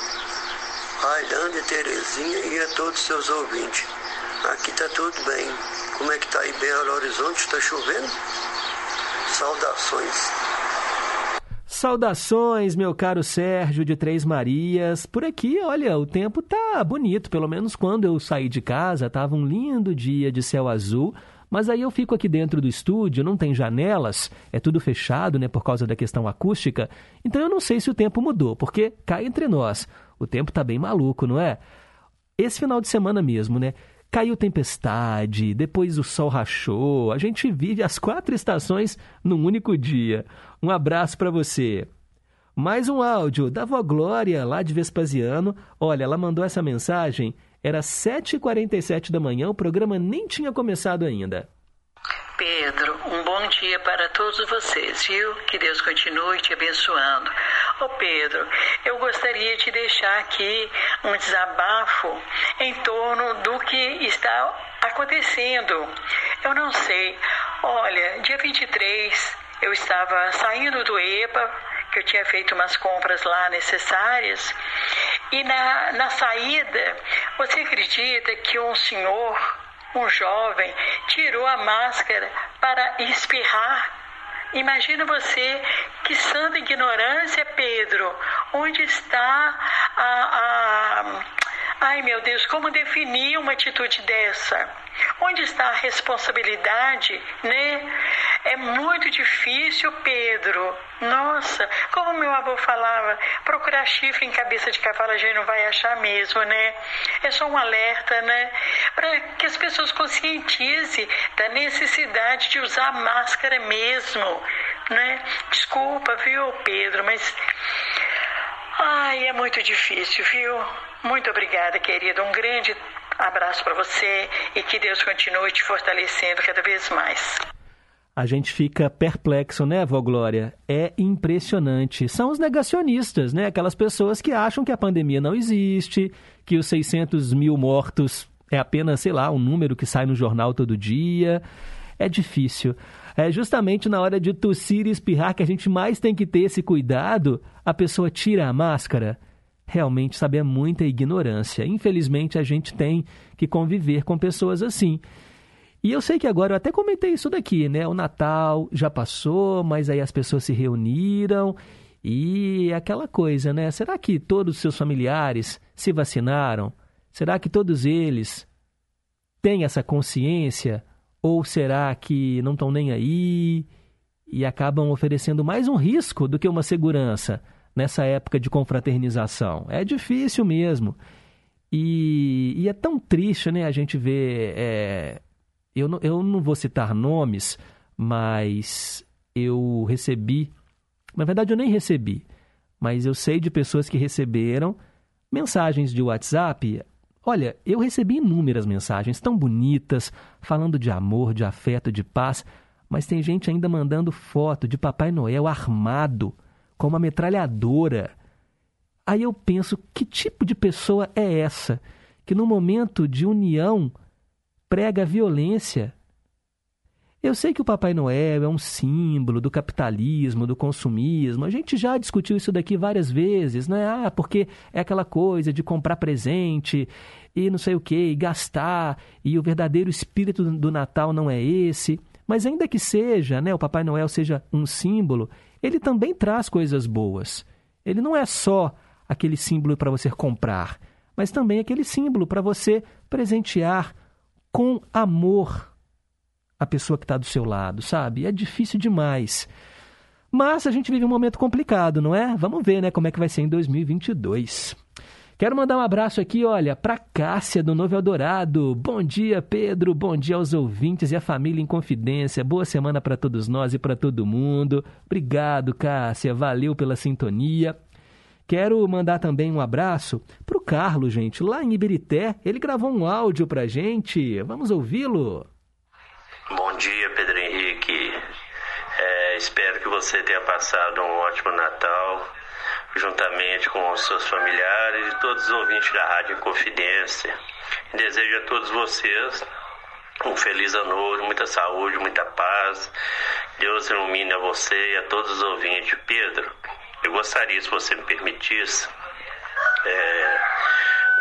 Railândia, Terezinha e a todos os seus ouvintes. Aqui tá tudo bem. Como é que tá aí Belo Horizonte? Tá chovendo? Saudações. Saudações, meu caro Sérgio de Três Marias. Por aqui, olha, o tempo tá bonito. Pelo menos quando eu saí de casa, tava um lindo dia de céu azul. Mas aí eu fico aqui dentro do estúdio, não tem janelas, é tudo fechado, né, por causa da questão acústica. Então eu não sei se o tempo mudou, porque cá entre nós, o tempo tá bem maluco, não é? Esse final de semana mesmo, né? Caiu tempestade, depois o sol rachou. A gente vive as quatro estações num único dia. Um abraço para você. Mais um áudio da vó Glória, lá de Vespasiano. Olha, ela mandou essa mensagem. Era 7h47 da manhã, o programa nem tinha começado ainda. Pedro, um bom dia para todos vocês, viu? Que Deus continue te abençoando. Ô Pedro, eu gostaria de deixar aqui um desabafo em torno do que está acontecendo. Eu não sei. Olha, dia 23 eu estava saindo do EPA, que eu tinha feito umas compras lá necessárias, e na, na saída, você acredita que um senhor um jovem tirou a máscara para espirrar. Imagina você que santa ignorância, Pedro. Onde está a, a. Ai meu Deus, como definir uma atitude dessa? Onde está a responsabilidade, né? É muito difícil, Pedro. Nossa, como meu avô falava, procurar chifre em cabeça de cavalo a gente não vai achar mesmo, né? É só um alerta, né? Para que as pessoas conscientizem da necessidade de usar máscara mesmo, né? Desculpa, viu, Pedro, mas ai, é muito difícil, viu? Muito obrigada, querida. Um grande abraço para você e que Deus continue te fortalecendo cada vez mais. A gente fica perplexo, né, vó Glória? É impressionante. São os negacionistas, né? Aquelas pessoas que acham que a pandemia não existe, que os 600 mil mortos é apenas, sei lá, um número que sai no jornal todo dia. É difícil. É justamente na hora de tossir e espirrar que a gente mais tem que ter esse cuidado. A pessoa tira a máscara. Realmente, sabe, é muita ignorância. Infelizmente, a gente tem que conviver com pessoas assim. E eu sei que agora, eu até comentei isso daqui, né? O Natal já passou, mas aí as pessoas se reuniram e aquela coisa, né? Será que todos os seus familiares se vacinaram? Será que todos eles têm essa consciência? Ou será que não estão nem aí e acabam oferecendo mais um risco do que uma segurança nessa época de confraternização? É difícil mesmo. E, e é tão triste, né? A gente ver. É, eu não, eu não vou citar nomes, mas eu recebi. Na verdade, eu nem recebi, mas eu sei de pessoas que receberam mensagens de WhatsApp. Olha, eu recebi inúmeras mensagens tão bonitas, falando de amor, de afeto, de paz, mas tem gente ainda mandando foto de Papai Noel armado com uma metralhadora. Aí eu penso, que tipo de pessoa é essa que no momento de união prega violência. Eu sei que o Papai Noel é um símbolo do capitalismo, do consumismo. A gente já discutiu isso daqui várias vezes, né? Ah, porque é aquela coisa de comprar presente e não sei o que, gastar, e o verdadeiro espírito do Natal não é esse. Mas ainda que seja, né, o Papai Noel seja um símbolo, ele também traz coisas boas. Ele não é só aquele símbolo para você comprar, mas também aquele símbolo para você presentear com amor a pessoa que está do seu lado, sabe? É difícil demais. Mas a gente vive um momento complicado, não é? Vamos ver, né, como é que vai ser em 2022. Quero mandar um abraço aqui, olha, para Cássia do Novo Eldorado. Bom dia, Pedro. Bom dia aos ouvintes e à família em confidência. Boa semana para todos nós e para todo mundo. Obrigado, Cássia. Valeu pela sintonia. Quero mandar também um abraço pro Carlos, gente, lá em Ibirité. Ele gravou um áudio pra gente. Vamos ouvi-lo. Bom dia, Pedro Henrique. É, espero que você tenha passado um ótimo Natal, juntamente com os seus familiares e todos os ouvintes da Rádio Confidência. Desejo a todos vocês um feliz ano novo, muita saúde, muita paz. Deus ilumine a você e a todos os ouvintes. Pedro, eu gostaria, se você me permitisse, é,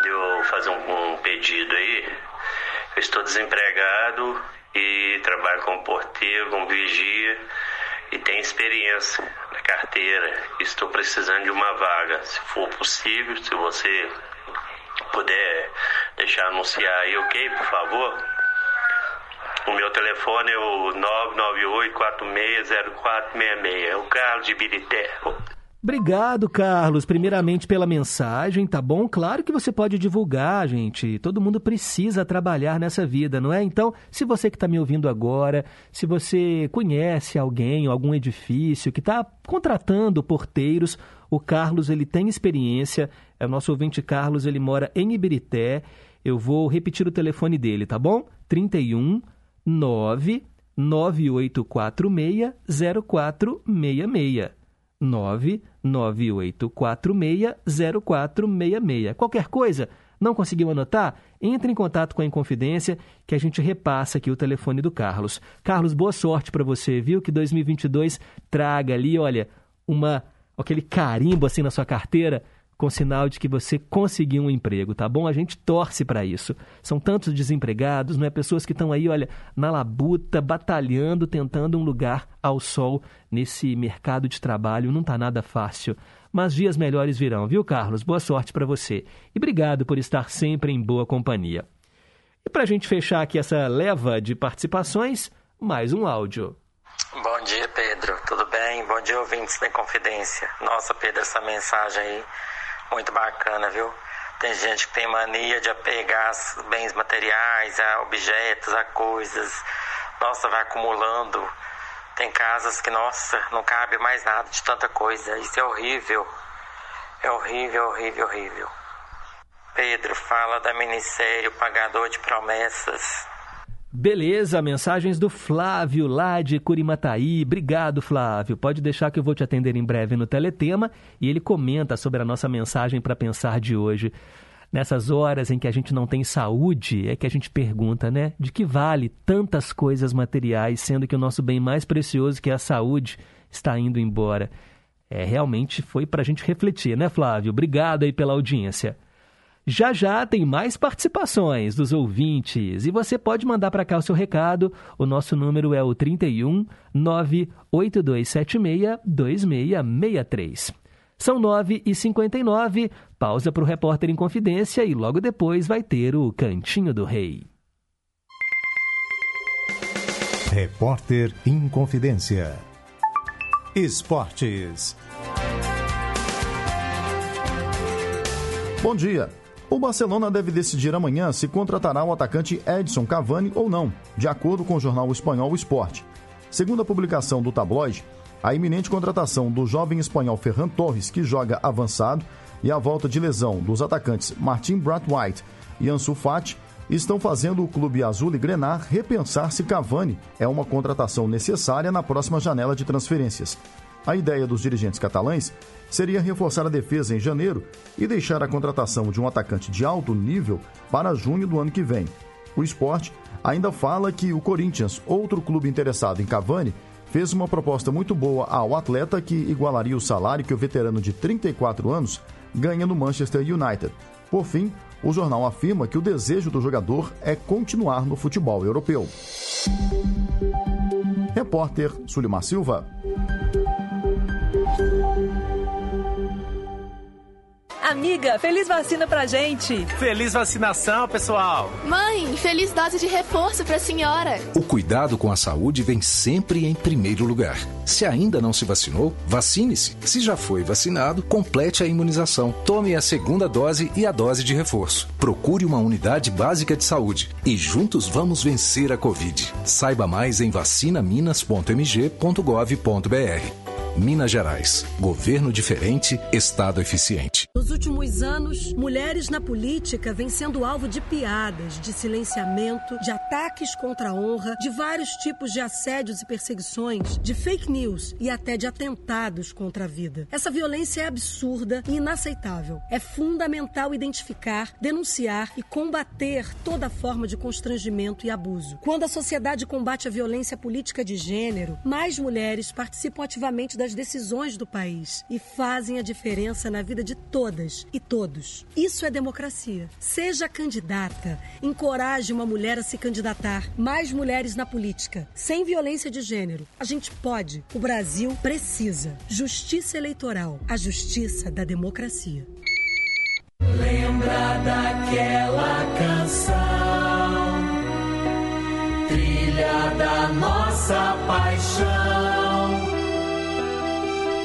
de eu fazer um, um pedido aí. Eu estou desempregado e trabalho como porteiro, como vigia e tenho experiência carteira. Estou precisando de uma vaga. Se for possível, se você puder deixar anunciar aí, ok, por favor? O meu telefone é o 998-460466. É o Carlos de Birité. Obrigado, Carlos, primeiramente pela mensagem, tá bom? Claro que você pode divulgar, gente. Todo mundo precisa trabalhar nessa vida, não é? Então, se você que está me ouvindo agora, se você conhece alguém, algum edifício que está contratando porteiros, o Carlos ele tem experiência. É o nosso ouvinte Carlos, ele mora em Ibirité. Eu vou repetir o telefone dele, tá bom? 31 9 9846 0466. 998460466. Qualquer coisa, não conseguiu anotar? Entre em contato com a Inconfidência que a gente repassa aqui o telefone do Carlos. Carlos, boa sorte para você, viu? Que 2022 traga ali, olha, uma aquele carimbo assim na sua carteira com sinal de que você conseguiu um emprego, tá bom? A gente torce para isso. São tantos desempregados, não é? Pessoas que estão aí, olha, na labuta, batalhando, tentando um lugar ao sol nesse mercado de trabalho. Não tá nada fácil. Mas dias melhores virão, viu, Carlos? Boa sorte para você. E obrigado por estar sempre em boa companhia. E para a gente fechar aqui essa leva de participações, mais um áudio. Bom dia, Pedro. Tudo bem? Bom dia, ouvintes da Confidência. Nossa, Pedro, essa mensagem aí muito bacana, viu? Tem gente que tem mania de apegar bens materiais, a objetos, a coisas. Nossa, vai acumulando. Tem casas que, nossa, não cabe mais nada de tanta coisa. Isso é horrível. É horrível, horrível, horrível. Pedro, fala da minissérie O Pagador de Promessas. Beleza, mensagens do Flávio lá de Curimataí. Obrigado, Flávio. Pode deixar que eu vou te atender em breve no Teletema e ele comenta sobre a nossa mensagem para pensar de hoje. Nessas horas em que a gente não tem saúde, é que a gente pergunta, né? De que vale tantas coisas materiais, sendo que o nosso bem mais precioso, que é a saúde, está indo embora? É, realmente foi para a gente refletir, né, Flávio? Obrigado aí pela audiência. Já já tem mais participações dos ouvintes e você pode mandar para cá o seu recado. O nosso número é o 31 98276 2663. São 9 e 59 pausa para o repórter em confidência e logo depois vai ter o Cantinho do Rei. Repórter em confidência. Esportes. Bom dia. O Barcelona deve decidir amanhã se contratará o atacante Edson Cavani ou não, de acordo com o jornal espanhol Sport. Segundo a publicação do tabloide, a iminente contratação do jovem espanhol Ferran Torres, que joga avançado, e a volta de lesão dos atacantes Martin White e Ansu Fati estão fazendo o clube azul e grenar repensar se Cavani é uma contratação necessária na próxima janela de transferências. A ideia dos dirigentes catalães seria reforçar a defesa em janeiro e deixar a contratação de um atacante de alto nível para junho do ano que vem. O esporte ainda fala que o Corinthians, outro clube interessado em Cavani, fez uma proposta muito boa ao atleta que igualaria o salário que o veterano de 34 anos ganha no Manchester United. Por fim, o jornal afirma que o desejo do jogador é continuar no futebol europeu. Repórter Sulimar Silva. Amiga, feliz vacina pra gente. Feliz vacinação, pessoal. Mãe, feliz dose de reforço pra senhora. O cuidado com a saúde vem sempre em primeiro lugar. Se ainda não se vacinou, vacine-se. Se já foi vacinado, complete a imunização. Tome a segunda dose e a dose de reforço. Procure uma unidade básica de saúde e juntos vamos vencer a Covid. Saiba mais em vacinaminas.mg.gov.br. Minas Gerais. Governo diferente, Estado eficiente. Nos últimos anos, mulheres na política vêm sendo alvo de piadas, de silenciamento, de ataques contra a honra, de vários tipos de assédios e perseguições, de fake news e até de atentados contra a vida. Essa violência é absurda e inaceitável. É fundamental identificar, denunciar e combater toda forma de constrangimento e abuso. Quando a sociedade combate a violência política de gênero, mais mulheres participam ativamente das decisões do país e fazem a diferença na vida de todas e todos. Isso é democracia. Seja candidata, encoraje uma mulher a se candidatar. Mais mulheres na política, sem violência de gênero. A gente pode. O Brasil precisa. Justiça eleitoral, a justiça da democracia. Lembra daquela canção, trilha da nossa paixão.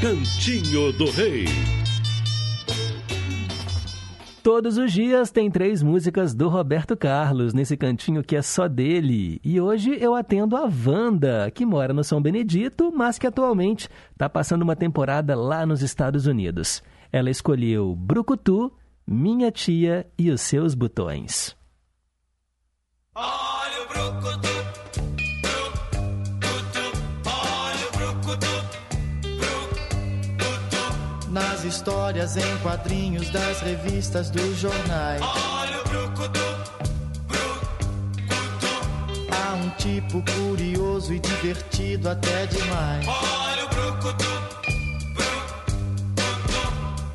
Cantinho do Rei. Todos os dias tem três músicas do Roberto Carlos nesse cantinho que é só dele. E hoje eu atendo a Wanda, que mora no São Benedito, mas que atualmente está passando uma temporada lá nos Estados Unidos. Ela escolheu Brucutu, Minha Tia e os Seus Botões. Olha o brucutu, Nas histórias em quadrinhos das revistas dos jornais. olha o brucutu, Há um tipo curioso e divertido até demais. olha o brucutu,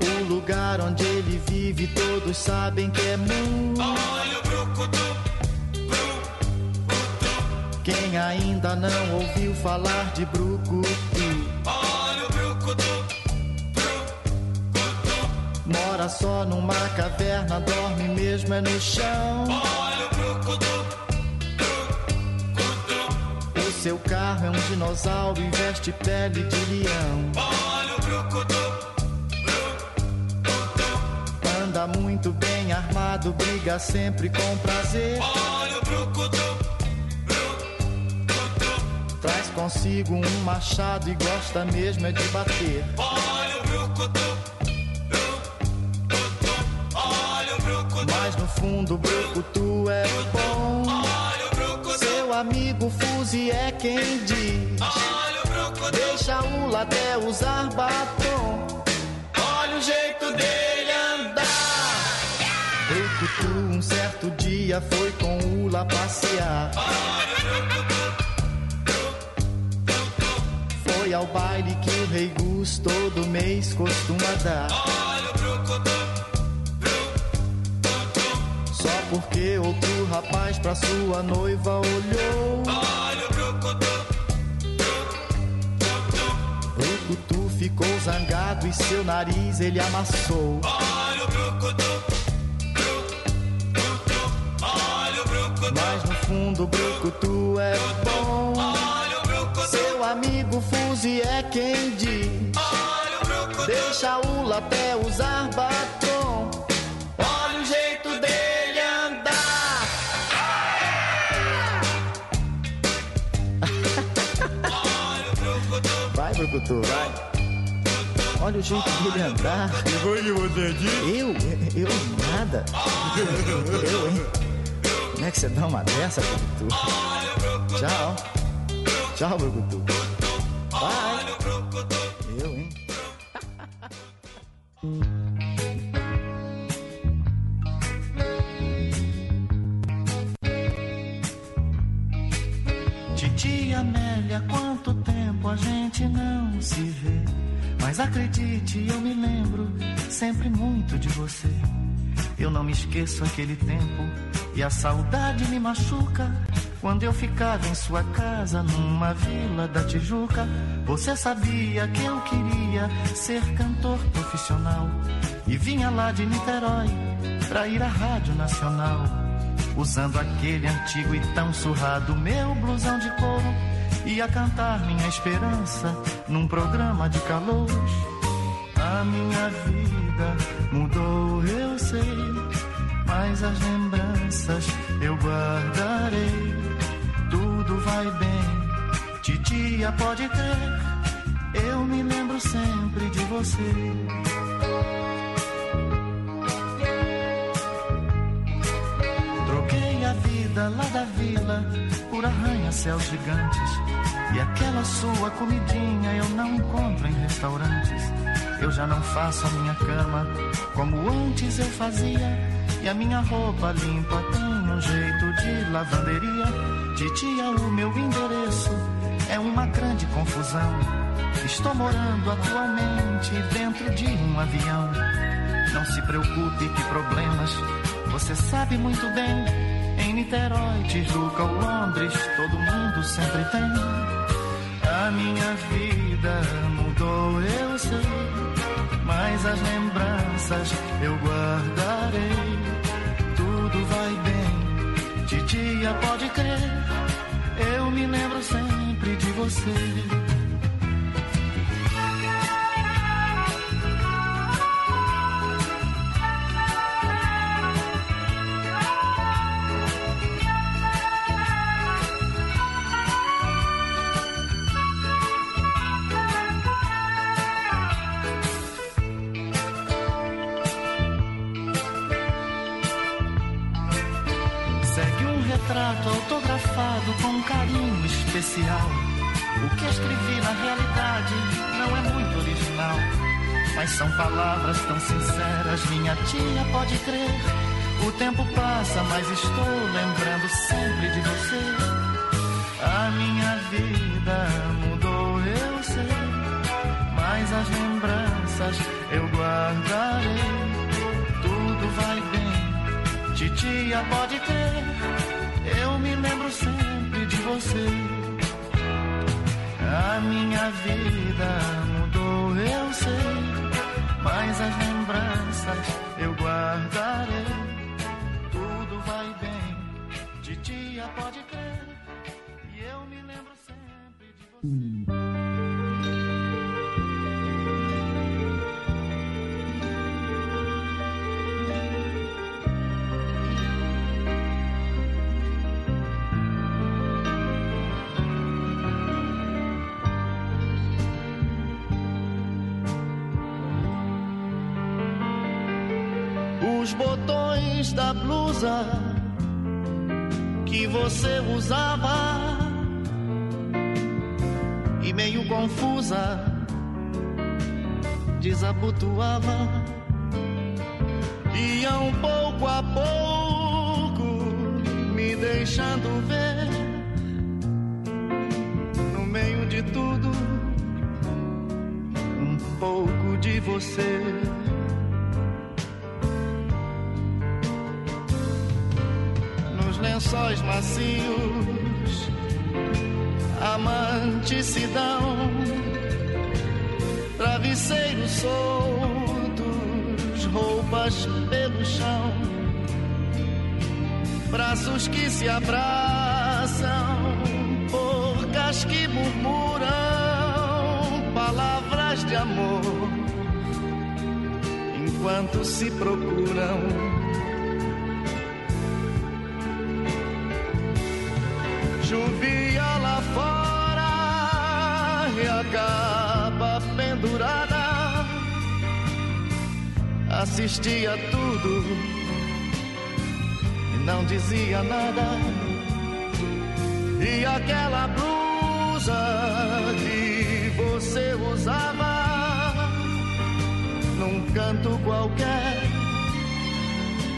O lugar onde ele vive todos sabem que é muito. olha o brucutu, Quem ainda não ouviu falar de Brucutu Mora só numa caverna, dorme mesmo é no chão. olha o brucutu, O seu carro é um dinossauro e veste pele de leão. olha o brucutu, Anda muito bem armado, briga sempre com prazer. olha o brucutu, Traz consigo um machado e gosta mesmo é de bater. olha o brucutu, fundo o Brucutu é bom. olha o brucutu, Seu amigo Fuzi é quem diz. olha o brucutu, Deixa o até usar batom. olha o jeito dele andar, Brucutu um certo dia foi com o lá passear. Foi ao baile que o Rei Gus todo mês costuma dar. Porque outro rapaz pra sua noiva olhou. olha o brucutu, Brucutu ficou zangado e seu nariz ele amassou. olha o brucutu, olha o brucutu, Mas no fundo o Brucutu é bom. olha o brucutu, Seu amigo Fuzi é quem diz. olha o brucutu, Deixa o até usar batom. Vai. Olha o jeito dele andar. foi que você disse? Eu? Eu nada. Eu, hein? Como é que você dá uma dessa, Brucutu? Tchau. Tchau, Brucutu. Bye. Eu, hein? a gente não se vê. Mas acredite, eu me lembro sempre muito de você. Eu não me esqueço aquele tempo e a saudade me machuca. Quando eu ficava em sua casa, numa vila da Tijuca, você sabia que eu queria ser cantor profissional. E vinha lá de Niterói pra ir à Rádio Nacional. Usando aquele antigo e tão surrado meu blusão de couro. Ia cantar minha esperança num programa de calouros. A minha vida mudou, eu sei. Mas as lembranças eu guardarei. Tudo vai bem, titia pode crer. Eu me lembro sempre de você. Troquei a vida lá da vila por arranha-céus gigantes. E aquela sua comidinha eu não encontro em restaurantes. Eu já não faço a minha cama como antes eu fazia. E a minha roupa limpa tem um jeito de lavanderia. Titia, o meu endereço é uma grande confusão. Estou morando atualmente dentro de um avião. Não se preocupe que problemas você sabe muito bem. Niterói, Tijuca ou Londres, todo mundo sempre tem. A minha vida mudou, eu sei. Mas as lembranças eu guardarei. Tudo vai bem, titia pode crer. Eu me lembro sempre de você. Com um carinho especial. O que escrevi na realidade não é muito original. Mas são palavras tão sinceras, minha tia pode crer. O tempo passa, mas estou lembrando sempre de você. A minha vida mudou, eu sei. Mas as lembranças eu guardarei. Tudo vai bem, titia pode crer. Eu me lembro sempre você. A minha vida mudou, eu sei. Mas as lembranças eu guardarei. Tudo vai bem, titia pode crer. E eu me lembro sempre de você. Da blusa que você usava. E meio confusa desabotoava. Iam pouco a pouco me deixando ver. No meio de tudo um pouco de você. Lençóis macios, a manticidão, travesseiros soltos, roupas pelo chão, braços que se abraçam, bocas que murmuram palavras de amor, enquanto se procuram. Chovia lá fora e a capa pendurada. Assistia tudo não dizia nada. E aquela blusa que você usava num canto qualquer,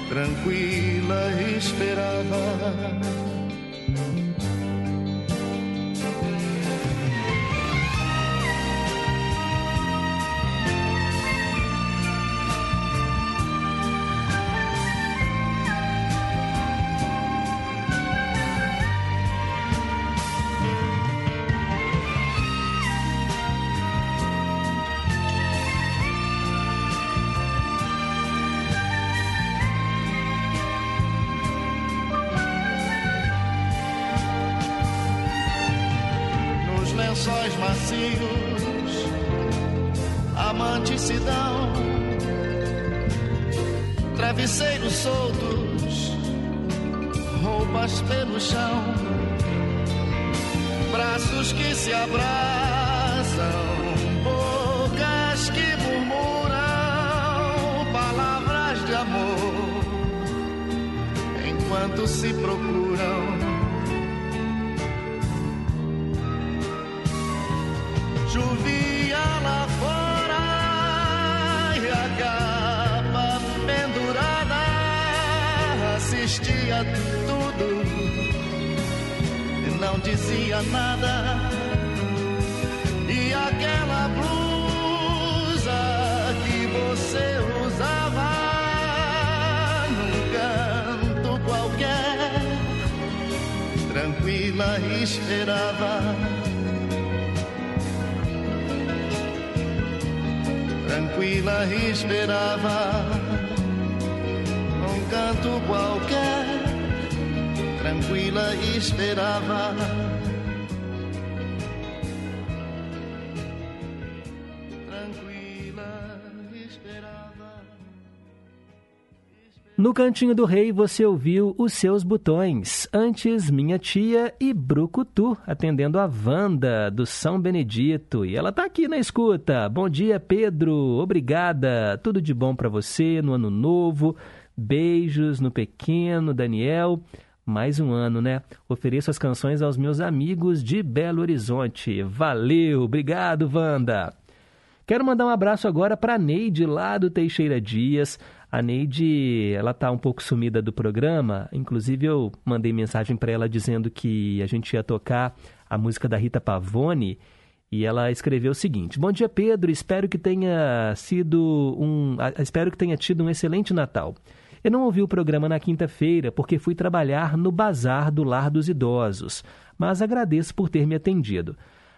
tranquila esperava. Assistia tudo e não dizia nada. E aquela blusa que você usava num canto qualquer, tranquila esperava. tranquila esperava canto qualquer, tranquila esperava. No Cantinho do Rei você ouviu Os Seus Botões, antes Minha Tia e Brucutu, atendendo a Wanda do São Benedito. E ela tá aqui na escuta. Bom dia, Pedro. Obrigada. Tudo de bom para você no ano novo. Beijos no pequeno Daniel. Mais um ano, né? Ofereço as canções aos meus amigos de Belo Horizonte. Valeu. Obrigado, Wanda. Quero mandar um abraço agora para Neide, lá do Teixeira Dias. A Neide, ela tá um pouco sumida do programa. Inclusive, eu mandei mensagem para ela dizendo que a gente ia tocar a música da Rita Pavone. E ela escreveu o seguinte: Bom dia, Pedro. Espero que tenha sido um. Espero que tenha tido um excelente Natal. Eu não ouvi o programa na quinta-feira porque fui trabalhar no bazar do Lar dos Idosos, mas agradeço por ter me atendido.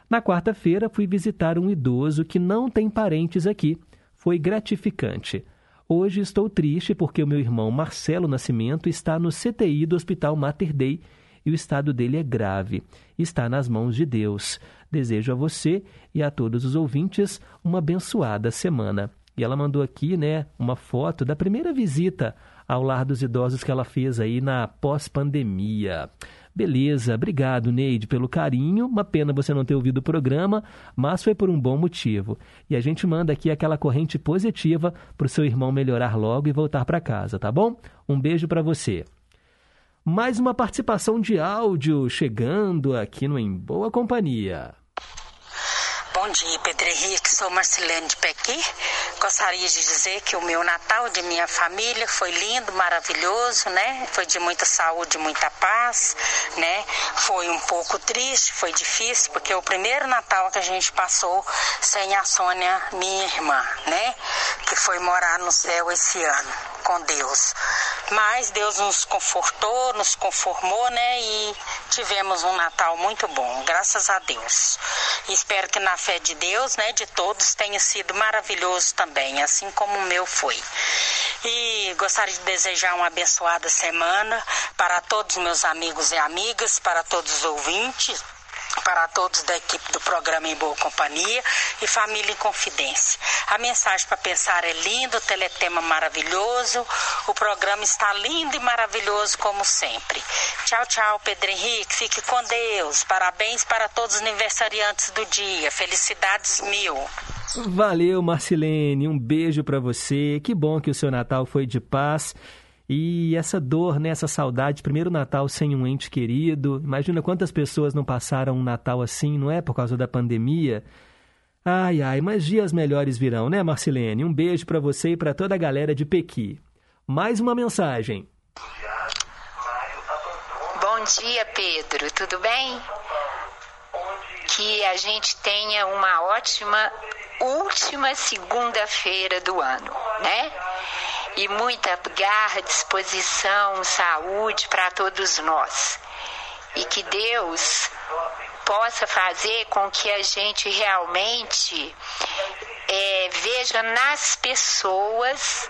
Na quarta-feira, fui visitar um idoso que não tem parentes aqui. Foi gratificante. Hoje estou triste porque o meu irmão Marcelo Nascimento está no CTI do Hospital Mater Dei e o estado dele é grave. Está nas mãos de Deus. Desejo a você e a todos os ouvintes uma abençoada semana. E ela mandou aqui, né, uma foto da primeira visita ao lar dos idosos que ela fez aí na pós-pandemia. Beleza, obrigado, Neide, pelo carinho. Uma pena você não ter ouvido o programa, mas foi por um bom motivo. E a gente manda aqui aquela corrente positiva para o seu irmão melhorar logo e voltar para casa, tá bom? Um beijo para você. Mais uma participação de áudio chegando aqui no Em Boa Companhia. Bom dia, Pedro Henrique. Sou Marcelene de Pequi. Gostaria de dizer que o meu Natal de minha família foi lindo, maravilhoso, né? Foi de muita saúde, muita paz, né? Foi um pouco triste, foi difícil, porque é o primeiro Natal que a gente passou sem a Sônia, minha irmã, né? Que foi morar no céu esse ano com Deus. Mas Deus nos confortou, nos conformou, né? E tivemos um Natal muito bom, graças a Deus. Espero que na fé de Deus, né, de todos, tenha sido maravilhoso também, assim como o meu foi. E gostaria de desejar uma abençoada semana para todos meus amigos e amigas, para todos os ouvintes para todos da equipe do programa Em Boa Companhia e Família em Confidência. A mensagem para pensar é linda, o teletema maravilhoso, o programa está lindo e maravilhoso como sempre. Tchau, tchau, Pedro Henrique, fique com Deus. Parabéns para todos os aniversariantes do dia. Felicidades mil. Valeu, Marcilene. Um beijo para você. Que bom que o seu Natal foi de paz E essa dor, né, essa saudade, primeiro Natal sem um ente querido. Imagina quantas pessoas não passaram um Natal assim, não é? Por causa da pandemia. Ai, ai, mas dias melhores virão, né, Marcilene? Um beijo para você e para toda a galera de Pequi. Mais uma mensagem. Bom dia, Pedro. Tudo bem? Que a gente tenha uma ótima última segunda-feira do ano, né? E muita garra, disposição, saúde para todos nós. E que Deus possa fazer com que a gente realmente é, veja nas pessoas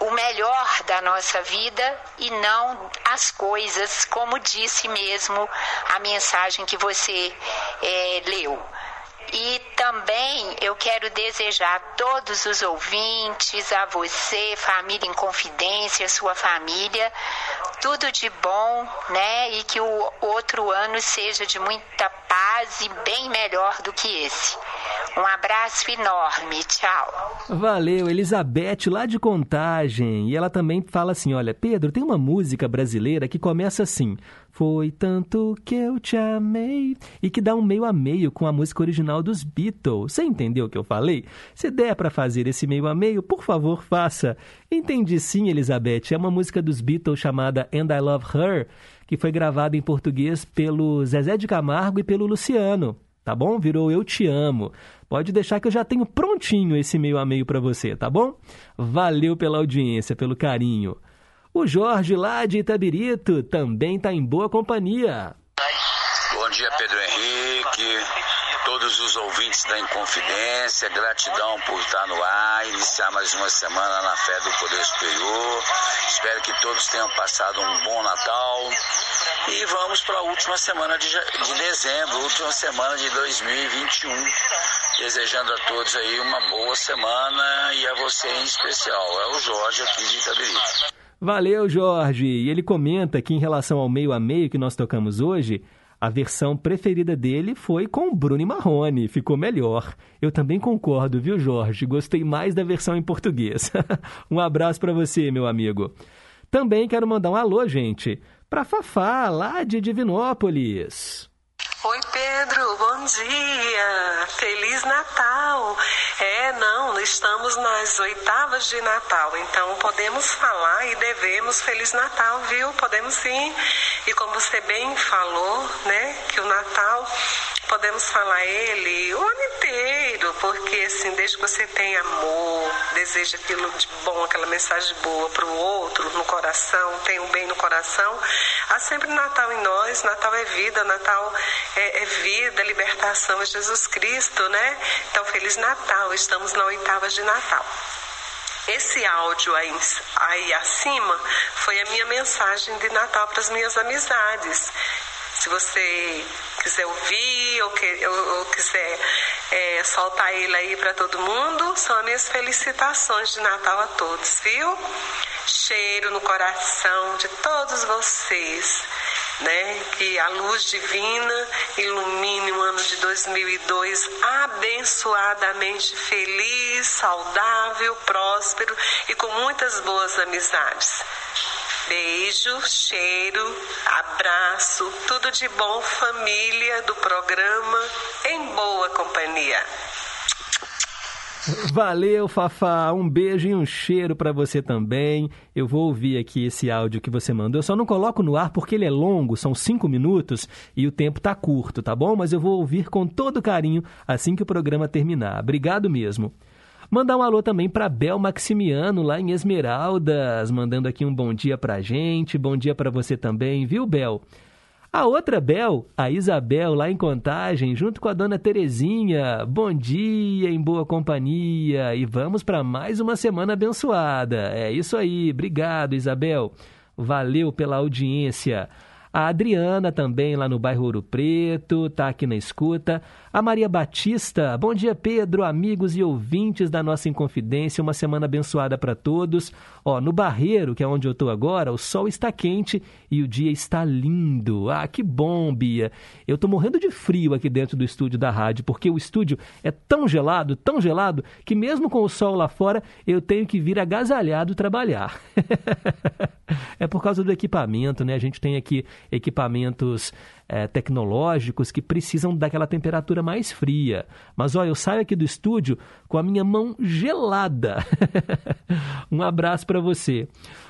o melhor da nossa vida e não as coisas, como disse mesmo a mensagem que você é, leu. E também eu quero desejar a todos os ouvintes, a você, família em confidência, sua família, tudo de bom, né? E que o outro ano seja de muita paz e bem melhor do que esse. Um abraço enorme, tchau. Valeu, Elizabeth, lá de Contagem. E ela também fala assim: olha, Pedro, tem uma música brasileira que começa assim. Foi tanto que eu te amei. E que dá um meio a meio com a música original dos Beatles. Você entendeu o que eu falei? Se der para fazer esse meio a meio, por favor, faça. Entendi sim, Elizabeth. É uma música dos Beatles chamada And I Love Her, que foi gravada em português pelo Zezé de Camargo e pelo Luciano. Tá bom? Virou Eu Te Amo. Pode deixar que eu já tenho prontinho esse meio a meio para você, tá bom? Valeu pela audiência, pelo carinho. O Jorge lá de Itabirito também está em boa companhia. Bom dia, Pedro Henrique, todos os ouvintes da Inconfidência, gratidão por estar no ar, iniciar mais uma semana na fé do Poder Superior. Espero que todos tenham passado um bom Natal. E vamos para a última semana de, de dezembro, última semana de 2021. Desejando a todos aí uma boa semana e a você em especial. É o Jorge aqui de Itabirito. Valeu, Jorge! E ele comenta que em relação ao meio a meio que nós tocamos hoje, a versão preferida dele foi com Bruno Marrone, ficou melhor. Eu também concordo, viu, Jorge? Gostei mais da versão em português. um abraço para você, meu amigo. Também quero mandar um alô, gente, para Fafá, lá de Divinópolis. Oi, Pedro, bom dia! Feliz Natal! É, não, estamos nas oitavas de Natal, então podemos falar e devemos Feliz Natal, viu? Podemos sim. E como você bem falou, né, que o Natal podemos falar ele o ano inteiro, porque assim, desde que você tem amor, deseja aquilo de bom, aquela mensagem boa para o outro, no coração, tem o um bem no coração, há sempre Natal em nós, Natal é vida, Natal é, é vida, libertação é Jesus Cristo, né? Então, Feliz Natal, estamos na oitava de Natal. Esse áudio aí, aí acima foi a minha mensagem de Natal para as minhas amizades. Se você quiser ouvir ou, que, ou, ou quiser é, soltar ele aí para todo mundo, são as minhas felicitações de Natal a todos, viu? Cheiro no coração de todos vocês. Né? Que a luz divina ilumine o ano de 2002 abençoadamente feliz, saudável, próspero e com muitas boas amizades. Beijo, cheiro, abraço, tudo de bom, família do programa Em Boa Companhia. Valeu, Fafá. Um beijo e um cheiro para você também. Eu vou ouvir aqui esse áudio que você mandou. Eu só não coloco no ar porque ele é longo, são cinco minutos e o tempo tá curto, tá bom? Mas eu vou ouvir com todo carinho assim que o programa terminar. Obrigado mesmo. Mandar um alô também para Bel Maximiano, lá em Esmeraldas, mandando aqui um bom dia pra gente. Bom dia para você também, viu, Bel? A outra Bel, a Isabel, lá em Contagem, junto com a dona Terezinha. Bom dia, em boa companhia. E vamos para mais uma semana abençoada. É isso aí. Obrigado, Isabel. Valeu pela audiência. A Adriana também lá no bairro Ouro Preto, tá aqui na escuta. A Maria Batista, bom dia Pedro, amigos e ouvintes da nossa Inconfidência, uma semana abençoada para todos. Ó, no Barreiro, que é onde eu tô agora, o sol está quente e o dia está lindo. Ah, que bom, Bia. Eu tô morrendo de frio aqui dentro do estúdio da rádio, porque o estúdio é tão gelado, tão gelado, que mesmo com o sol lá fora, eu tenho que vir agasalhado trabalhar. é por causa do equipamento, né? A gente tem aqui equipamentos é, tecnológicos que precisam daquela temperatura mais fria. Mas olha, eu saio aqui do estúdio com a minha mão gelada. um abraço para você.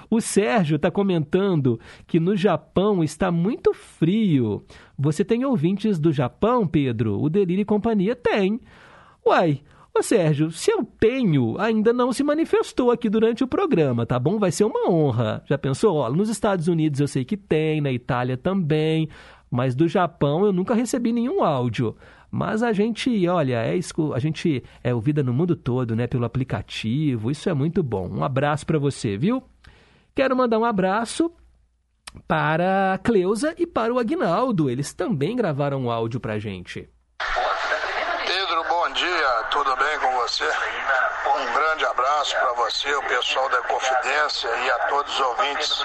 O Sérgio está comentando que no Japão está muito frio. Você tem ouvintes do Japão, Pedro? O Delírio e Companhia tem. Uai, Ô Sérgio, se eu tenho, ainda não se manifestou aqui durante o programa, tá bom? Vai ser uma honra. Já pensou? Ó, nos Estados Unidos eu sei que tem, na Itália também, mas do Japão eu nunca recebi nenhum áudio. Mas a gente, olha, é a gente é ouvida no mundo todo, né, pelo aplicativo. Isso é muito bom. Um abraço para você, viu? Quero mandar um abraço para a Cleusa e para o Agnaldo. Eles também gravaram um áudio pra gente. Dia. Tudo bem com você? Um grande abraço para você, o pessoal da Confidência e a todos os ouvintes.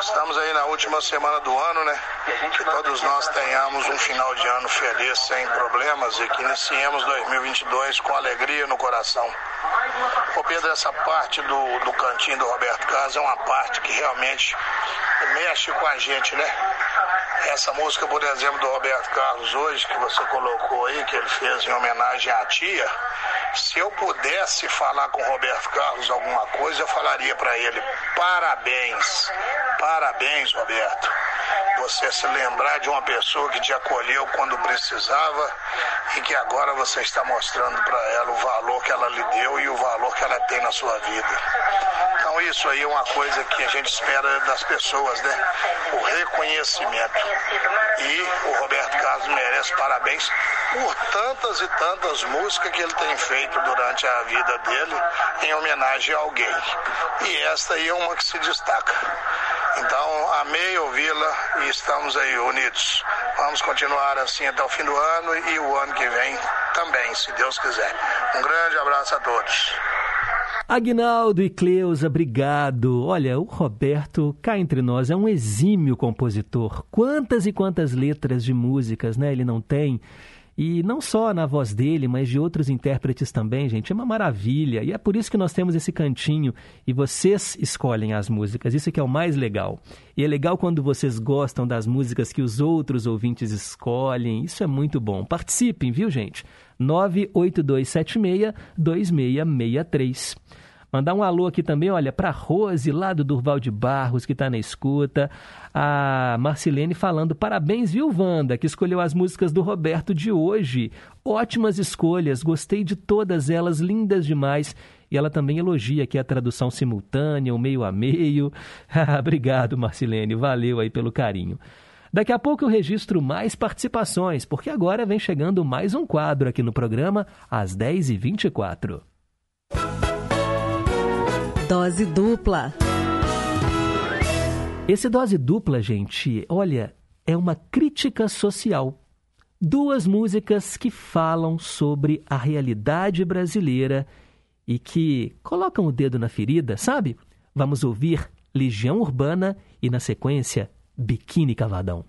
Estamos aí na última semana do ano, né? Que todos nós tenhamos um final de ano feliz, sem problemas e que iniciemos 2022 com alegria no coração. Ô Pedro, essa parte do, do cantinho do Roberto Carlos é uma parte que realmente mexe com a gente, né? Essa música, por exemplo, do Roberto Carlos hoje, que você colocou aí, que ele fez em homenagem à tia, se eu pudesse falar com o Roberto Carlos alguma coisa, eu falaria para ele: parabéns, parabéns, Roberto. Você se lembrar de uma pessoa que te acolheu quando precisava e que agora você está mostrando para ela o valor que ela lhe deu e o valor que ela tem na sua vida. Então isso aí é uma coisa que a gente espera das pessoas, né? O reconhecimento. E o Roberto Carlos merece parabéns por tantas e tantas músicas que ele tem feito durante a vida dele em homenagem a alguém. E esta aí é uma que se destaca. Então, amei ouvi-la e estamos aí unidos. Vamos continuar assim até o fim do ano e o ano que vem também, se Deus quiser. Um grande abraço a todos. Agnaldo e Cleusa, obrigado. Olha, o Roberto, cá entre nós, é um exímio compositor. Quantas e quantas letras de músicas, né? Ele não tem. E não só na voz dele, mas de outros intérpretes também, gente. É uma maravilha. E é por isso que nós temos esse cantinho e vocês escolhem as músicas. Isso que é o mais legal. E é legal quando vocês gostam das músicas que os outros ouvintes escolhem. Isso é muito bom. Participem, viu, gente? 98276-2663. Mandar um alô aqui também, olha, para Rose, lá do Durval de Barros, que está na escuta. A Marcilene falando, parabéns, viu, Wanda, que escolheu as músicas do Roberto de hoje. Ótimas escolhas, gostei de todas elas, lindas demais. E ela também elogia aqui a tradução simultânea, o meio a meio. Obrigado, Marcilene, valeu aí pelo carinho. Daqui a pouco eu registro mais participações, porque agora vem chegando mais um quadro aqui no programa, às 10h24. Dose dupla. Esse dose dupla, gente, olha, é uma crítica social. Duas músicas que falam sobre a realidade brasileira e que colocam o dedo na ferida, sabe? Vamos ouvir Legião Urbana e, na sequência, Biquíni Cavadão.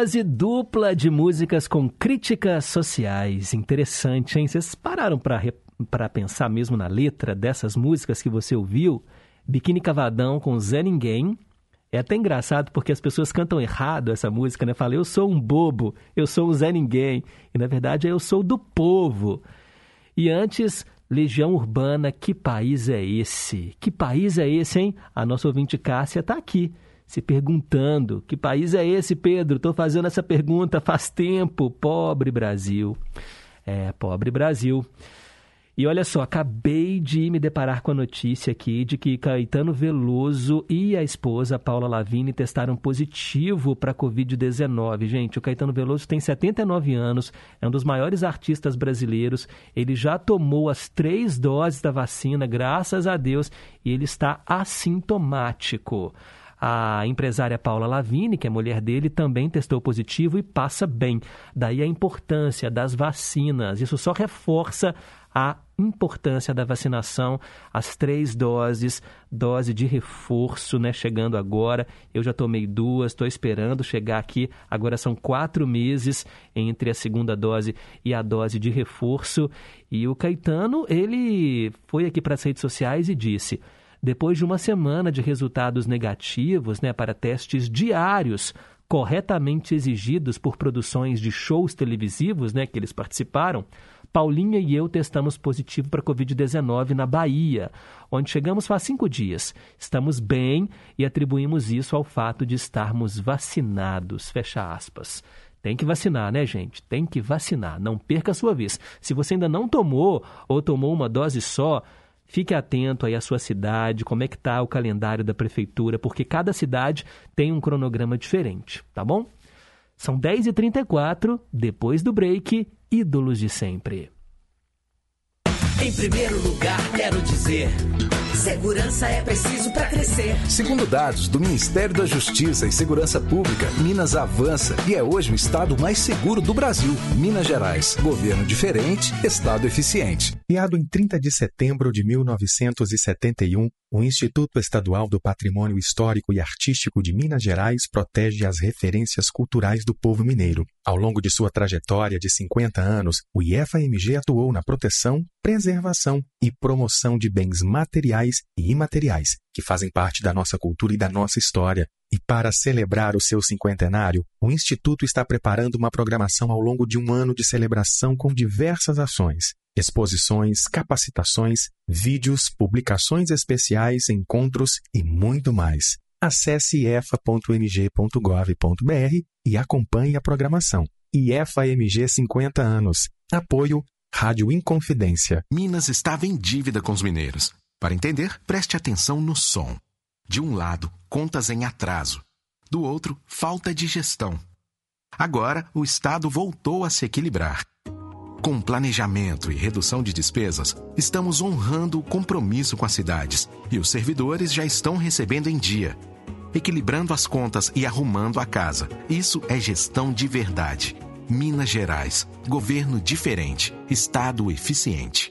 Dose dupla de músicas com críticas sociais. Interessante, hein? Vocês pararam para pensar mesmo na letra dessas músicas que você ouviu? Biquíni Cavadão com Zé Ninguém. É até engraçado porque as pessoas cantam errado essa música, né? Fala, eu sou um bobo, eu sou um Zé Ninguém. E na verdade eu sou do povo. E antes, Legião Urbana, que país é esse? Que país é esse, hein? A nossa ouvinte Cássia está aqui se perguntando: que país é esse, Pedro? Estou fazendo essa pergunta faz tempo. Pobre Brasil. É, pobre Brasil. E olha só, acabei de me deparar com a notícia aqui de que Caetano Veloso e a esposa Paula Lavigne testaram positivo para a Covid-19. Gente, o Caetano Veloso tem 79 anos, é um dos maiores artistas brasileiros. Ele já tomou as três doses da vacina, graças a Deus, e ele está assintomático. A empresária Paula Lavigne, que é mulher dele, também testou positivo e passa bem. Daí a importância das vacinas. Isso só reforça a importância da vacinação, as três doses, dose de reforço, né? Chegando agora, eu já tomei duas, estou esperando chegar aqui. Agora são quatro meses entre a segunda dose e a dose de reforço. E o Caetano, ele foi aqui para as redes sociais e disse: depois de uma semana de resultados negativos né, para testes diários corretamente exigidos por produções de shows televisivos né, que eles participaram, Paulinha e eu testamos positivo para Covid-19 na Bahia, onde chegamos faz cinco dias. Estamos bem e atribuímos isso ao fato de estarmos vacinados. Fecha aspas. Tem que vacinar, né, gente? Tem que vacinar. Não perca a sua vez. Se você ainda não tomou ou tomou uma dose só, Fique atento aí à sua cidade, como é que está o calendário da prefeitura, porque cada cidade tem um cronograma diferente, tá bom? São 10h34, depois do break, ídolos de sempre. Em primeiro lugar, quero dizer. Segurança é preciso para crescer. Segundo dados do Ministério da Justiça e Segurança Pública, Minas avança e é hoje o estado mais seguro do Brasil. Minas Gerais, governo diferente, estado eficiente. Criado em 30 de setembro de 1971, o Instituto Estadual do Patrimônio Histórico e Artístico de Minas Gerais protege as referências culturais do povo mineiro. Ao longo de sua trajetória de 50 anos, o IFAMG atuou na proteção, preservação e promoção de bens materiais e imateriais que fazem parte da nossa cultura e da nossa história. E para celebrar o seu cinquentenário, o Instituto está preparando uma programação ao longo de um ano de celebração com diversas ações exposições, capacitações, vídeos, publicações especiais, encontros e muito mais. Acesse efa.mg.gov.br e acompanhe a programação. IEFA MG 50 anos. Apoio Rádio Inconfidência. Minas estava em dívida com os mineiros. Para entender, preste atenção no som. De um lado, contas em atraso. Do outro, falta de gestão. Agora, o Estado voltou a se equilibrar. Com planejamento e redução de despesas, estamos honrando o compromisso com as cidades e os servidores já estão recebendo em dia, equilibrando as contas e arrumando a casa. Isso é gestão de verdade. Minas Gerais, governo diferente, estado eficiente.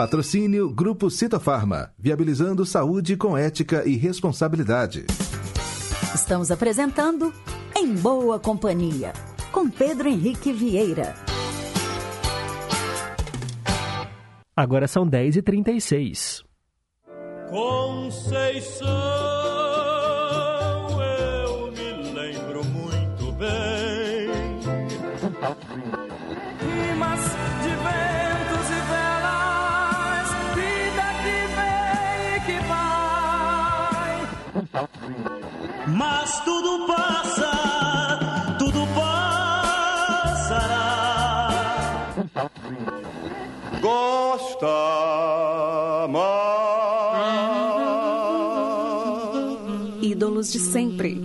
Patrocínio Grupo Citofarma, viabilizando saúde com ética e responsabilidade. Estamos apresentando Em Boa Companhia, com Pedro Henrique Vieira. Agora são 10h36. Conceição, eu me lembro muito bem. Mas tudo passa, tudo passará. Gosta Ídolos de sempre.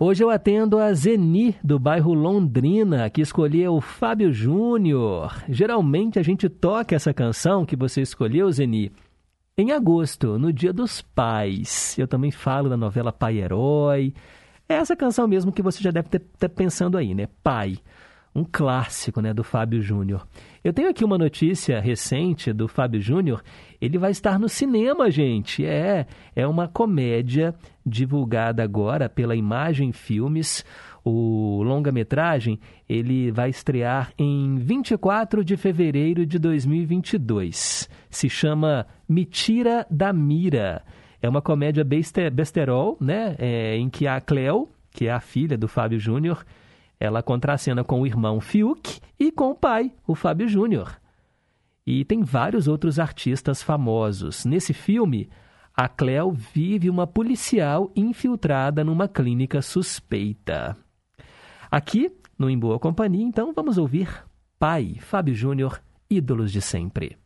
Hoje eu atendo a Zeni, do bairro Londrina, que escolheu o Fábio Júnior. Geralmente a gente toca essa canção que você escolheu, Zeni, em agosto, no Dia dos Pais. Eu também falo da novela Pai Herói. É essa canção mesmo que você já deve estar pensando aí, né? Pai. Um clássico, né, do Fábio Júnior. Eu tenho aqui uma notícia recente do Fábio Júnior. Ele vai estar no cinema, gente. É, é uma comédia divulgada agora pela Imagem Filmes. O longa-metragem ele vai estrear em 24 de fevereiro de 2022. Se chama Me Tira da Mira. É uma comédia besterol, né? É, em que a Cleo, que é a filha do Fábio Júnior, ela contracena com o irmão Fiuk e com o pai, o Fábio Júnior. E tem vários outros artistas famosos. Nesse filme, a Cleo vive uma policial infiltrada numa clínica suspeita. Aqui, no Em Boa Companhia, então, vamos ouvir Pai, Fábio Júnior, ídolos de sempre.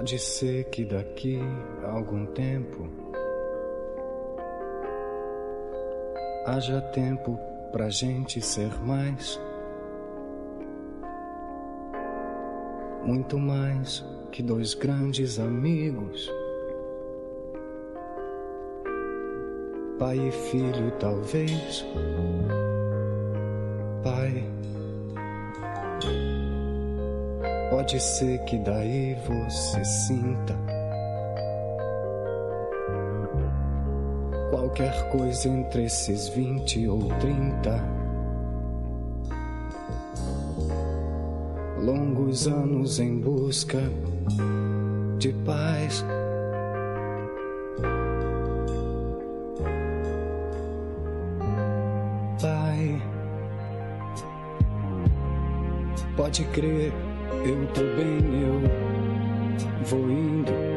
Pode ser que daqui a algum tempo haja tempo pra gente ser mais, muito mais que dois grandes amigos. Pai e filho, talvez. Pai. Pode ser que daí você sinta qualquer coisa entre esses vinte ou trinta. Longos anos em busca de paz. Pai, pode crer eu tô bem, eu vou indo.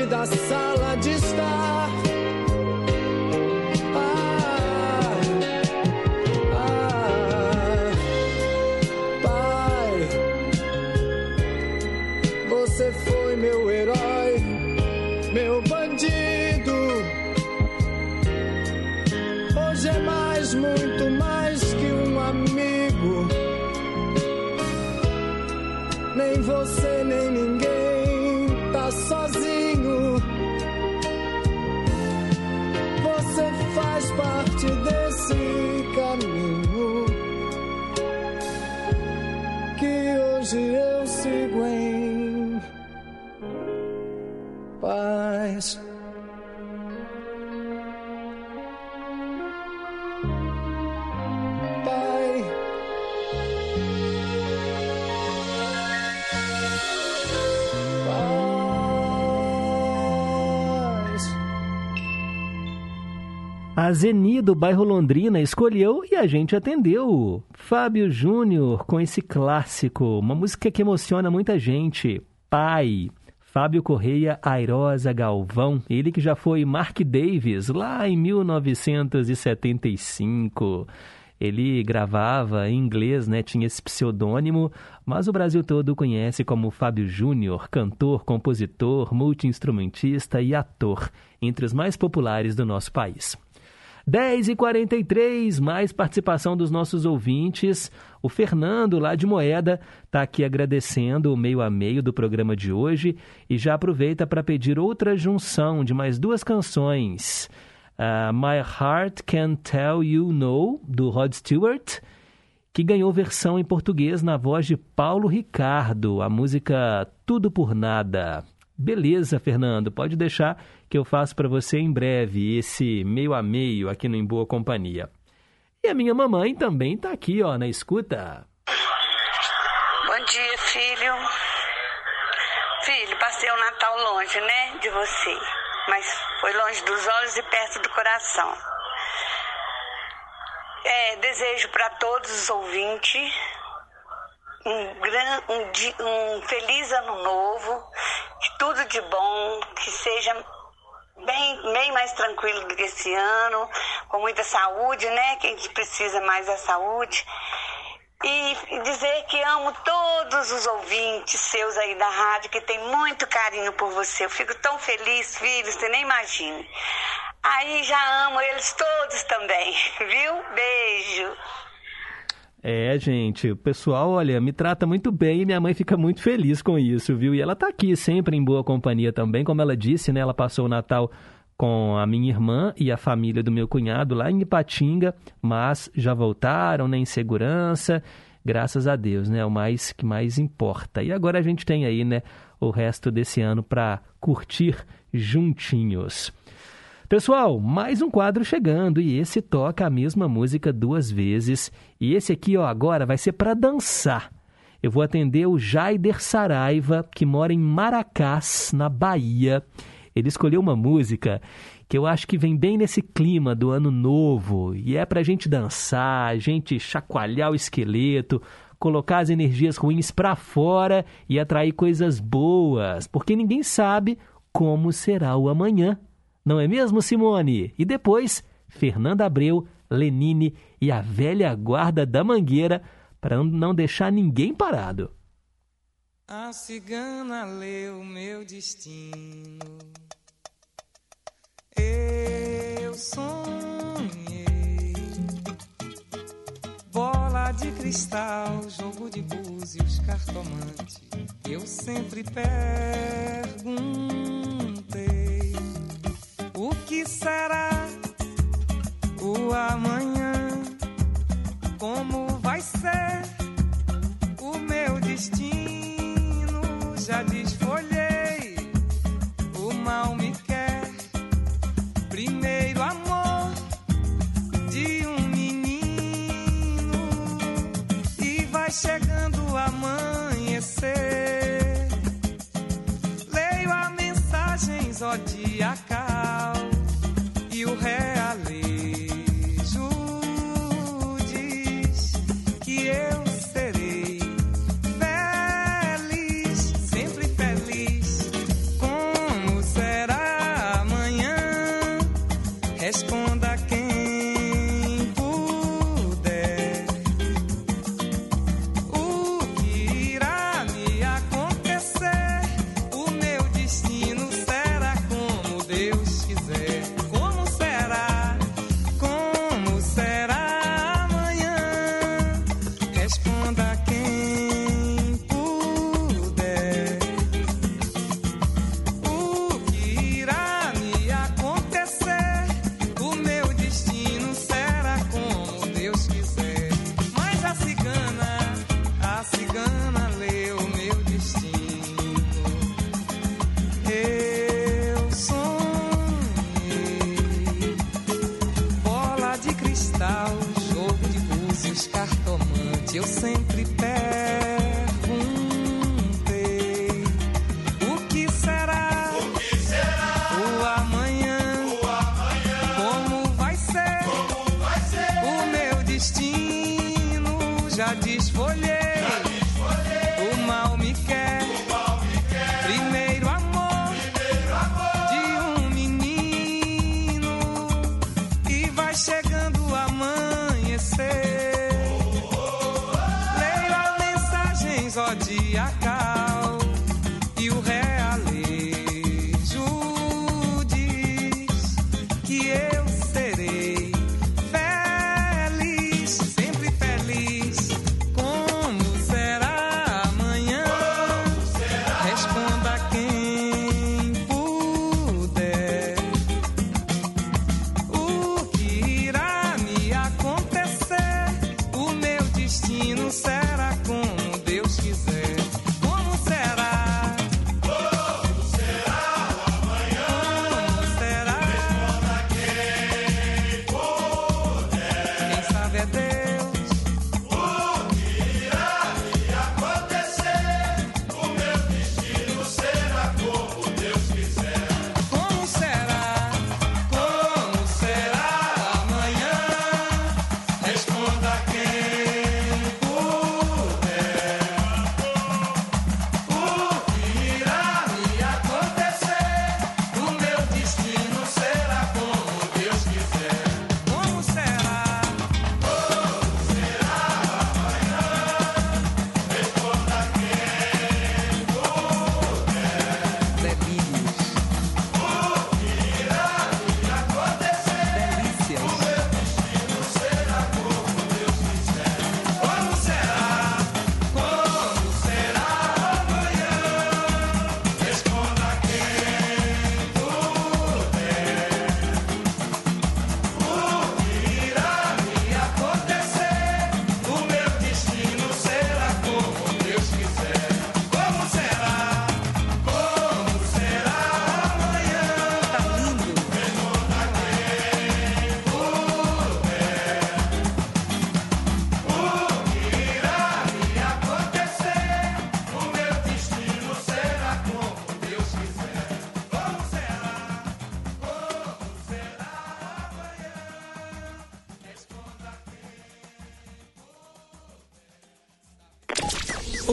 da sala de estar. Zeni do bairro Londrina escolheu e a gente atendeu. Fábio Júnior com esse clássico, uma música que emociona muita gente. Pai. Fábio Correia Airosa Galvão, ele que já foi Mark Davis lá em 1975. Ele gravava em inglês, né? Tinha esse pseudônimo, mas o Brasil todo o conhece como Fábio Júnior, cantor, compositor, multiinstrumentista e ator, entre os mais populares do nosso país. 10 e 43 mais participação dos nossos ouvintes. O Fernando, lá de Moeda, está aqui agradecendo o meio a meio do programa de hoje e já aproveita para pedir outra junção de mais duas canções. Uh, My Heart Can Tell You No, do Rod Stewart, que ganhou versão em português na voz de Paulo Ricardo, a música Tudo por Nada. Beleza, Fernando, pode deixar que eu faço para você em breve esse meio a meio aqui no Em Boa Companhia. E a minha mamãe também está aqui, ó, na escuta. Bom dia, filho. Filho, passei o Natal longe, né, de você, mas foi longe dos olhos e perto do coração. É, desejo para todos os ouvintes um, gran, um, um feliz ano novo, tudo de bom, que seja bem, bem mais tranquilo do que esse ano, com muita saúde, né? Que a gente precisa mais da saúde. E, dizer que amo todos os ouvintes seus aí da rádio, que tem muito carinho por você. Eu fico tão feliz, filho, você nem imagina. Aí já amo eles todos também, viu? Beijo. É, gente, o pessoal, olha, me trata muito bem e minha mãe fica muito feliz com isso, viu? E ela tá aqui sempre em boa companhia também, como ela disse, né? Ela passou o Natal com a minha irmã e a família do meu cunhado lá em Ipatinga, mas já voltaram, né, em segurança, graças a Deus, né? O mais que mais importa. E agora a gente tem aí, né, o resto desse ano para curtir juntinhos. Pessoal, mais um quadro chegando e esse toca a mesma música duas vezes. E esse aqui, ó, agora vai ser para dançar. Eu vou atender o Jaider Saraiva, que mora em Maracás, na Bahia. Ele escolheu uma música que eu acho que vem bem nesse clima do ano novo e é pra gente dançar, a gente chacoalhar o esqueleto, colocar as energias ruins pra fora e atrair coisas boas, porque ninguém sabe como será o amanhã. Não é mesmo, Simone? E depois, Fernanda Abreu, Lenine e a velha guarda da Mangueira para não deixar ninguém parado. A cigana leu meu destino. Eu sonhei. Bola de cristal, jogo de búzios, cartomante. Eu sempre perguntei: O que será o amanhã? Como vai ser o meu destino? Já desfolhei, o mal me quer. Primeiro amor de um menino e vai chegando o amanhecer. Leio a mensagem zodiacal e o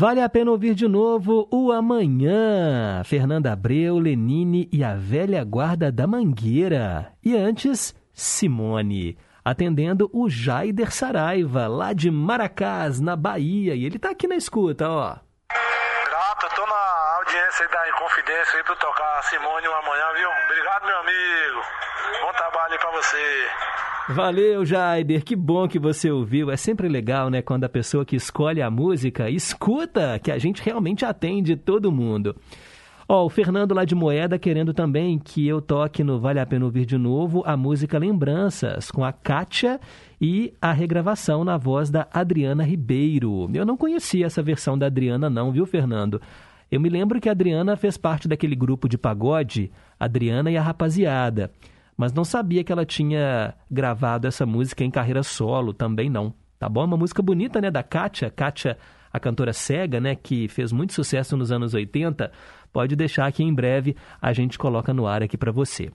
Vale a pena ouvir de novo o Amanhã, Fernanda Abreu, Lenine e a velha guarda da Mangueira. E antes, Simone, atendendo o Jaider Saraiva, lá de Maracás, na Bahia. E ele tá aqui na escuta, ó. Grato, tô na audiência da Inconfidência aí pra tocar Simone o Amanhã, viu? Obrigado, meu amigo. Bom trabalho aí pra você. Valeu, Jaider. Que bom que você ouviu. É sempre legal, né, quando a pessoa que escolhe a música escuta que a gente realmente atende todo mundo. Ó, o Fernando lá de Moeda querendo também que eu toque no Vale a Pena Ouvir de Novo a música Lembranças, com a Kátia e a regravação na voz da Adriana Ribeiro. Eu não conhecia essa versão da Adriana não, viu, Fernando? Eu me lembro que a Adriana fez parte daquele grupo de pagode, Adriana e a Rapaziada mas não sabia que ela tinha gravado essa música em carreira solo, também não. Tá bom? Uma música bonita, né, da Kátia, Kátia, a cantora cega, né, que fez muito sucesso nos anos 80. Pode deixar que em breve a gente coloca no ar aqui para você.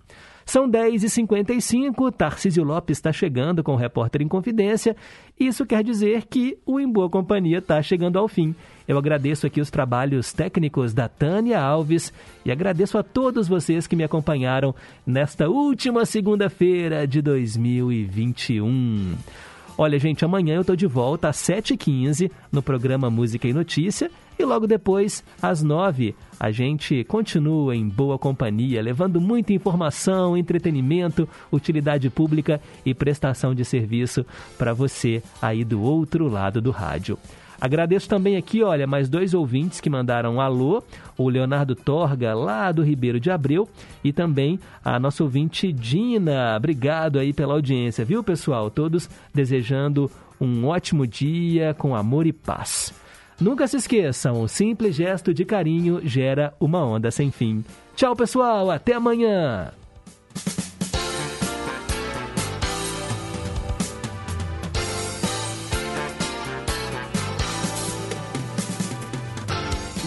São 10h55, Tarcísio Lopes está chegando com o Repórter em Confidência. Isso quer dizer que o Em Boa Companhia está chegando ao fim. Eu agradeço aqui os trabalhos técnicos da Tânia Alves e agradeço a todos vocês que me acompanharam nesta última segunda-feira de 2021. Olha, gente, amanhã eu tô de volta às 7h15 no programa Música e Notícia e logo depois, às 9 a gente continua em boa companhia, levando muita informação, entretenimento, utilidade pública e prestação de serviço para você aí do outro lado do rádio. Agradeço também aqui, olha, mais dois ouvintes que mandaram um alô, o Leonardo Torga, lá do Ribeiro de Abreu, e também a nossa ouvinte Dina. Obrigado aí pela audiência, viu, pessoal? Todos desejando um ótimo dia com amor e paz. Nunca se esqueçam, o simples gesto de carinho gera uma onda sem fim. Tchau, pessoal, até amanhã!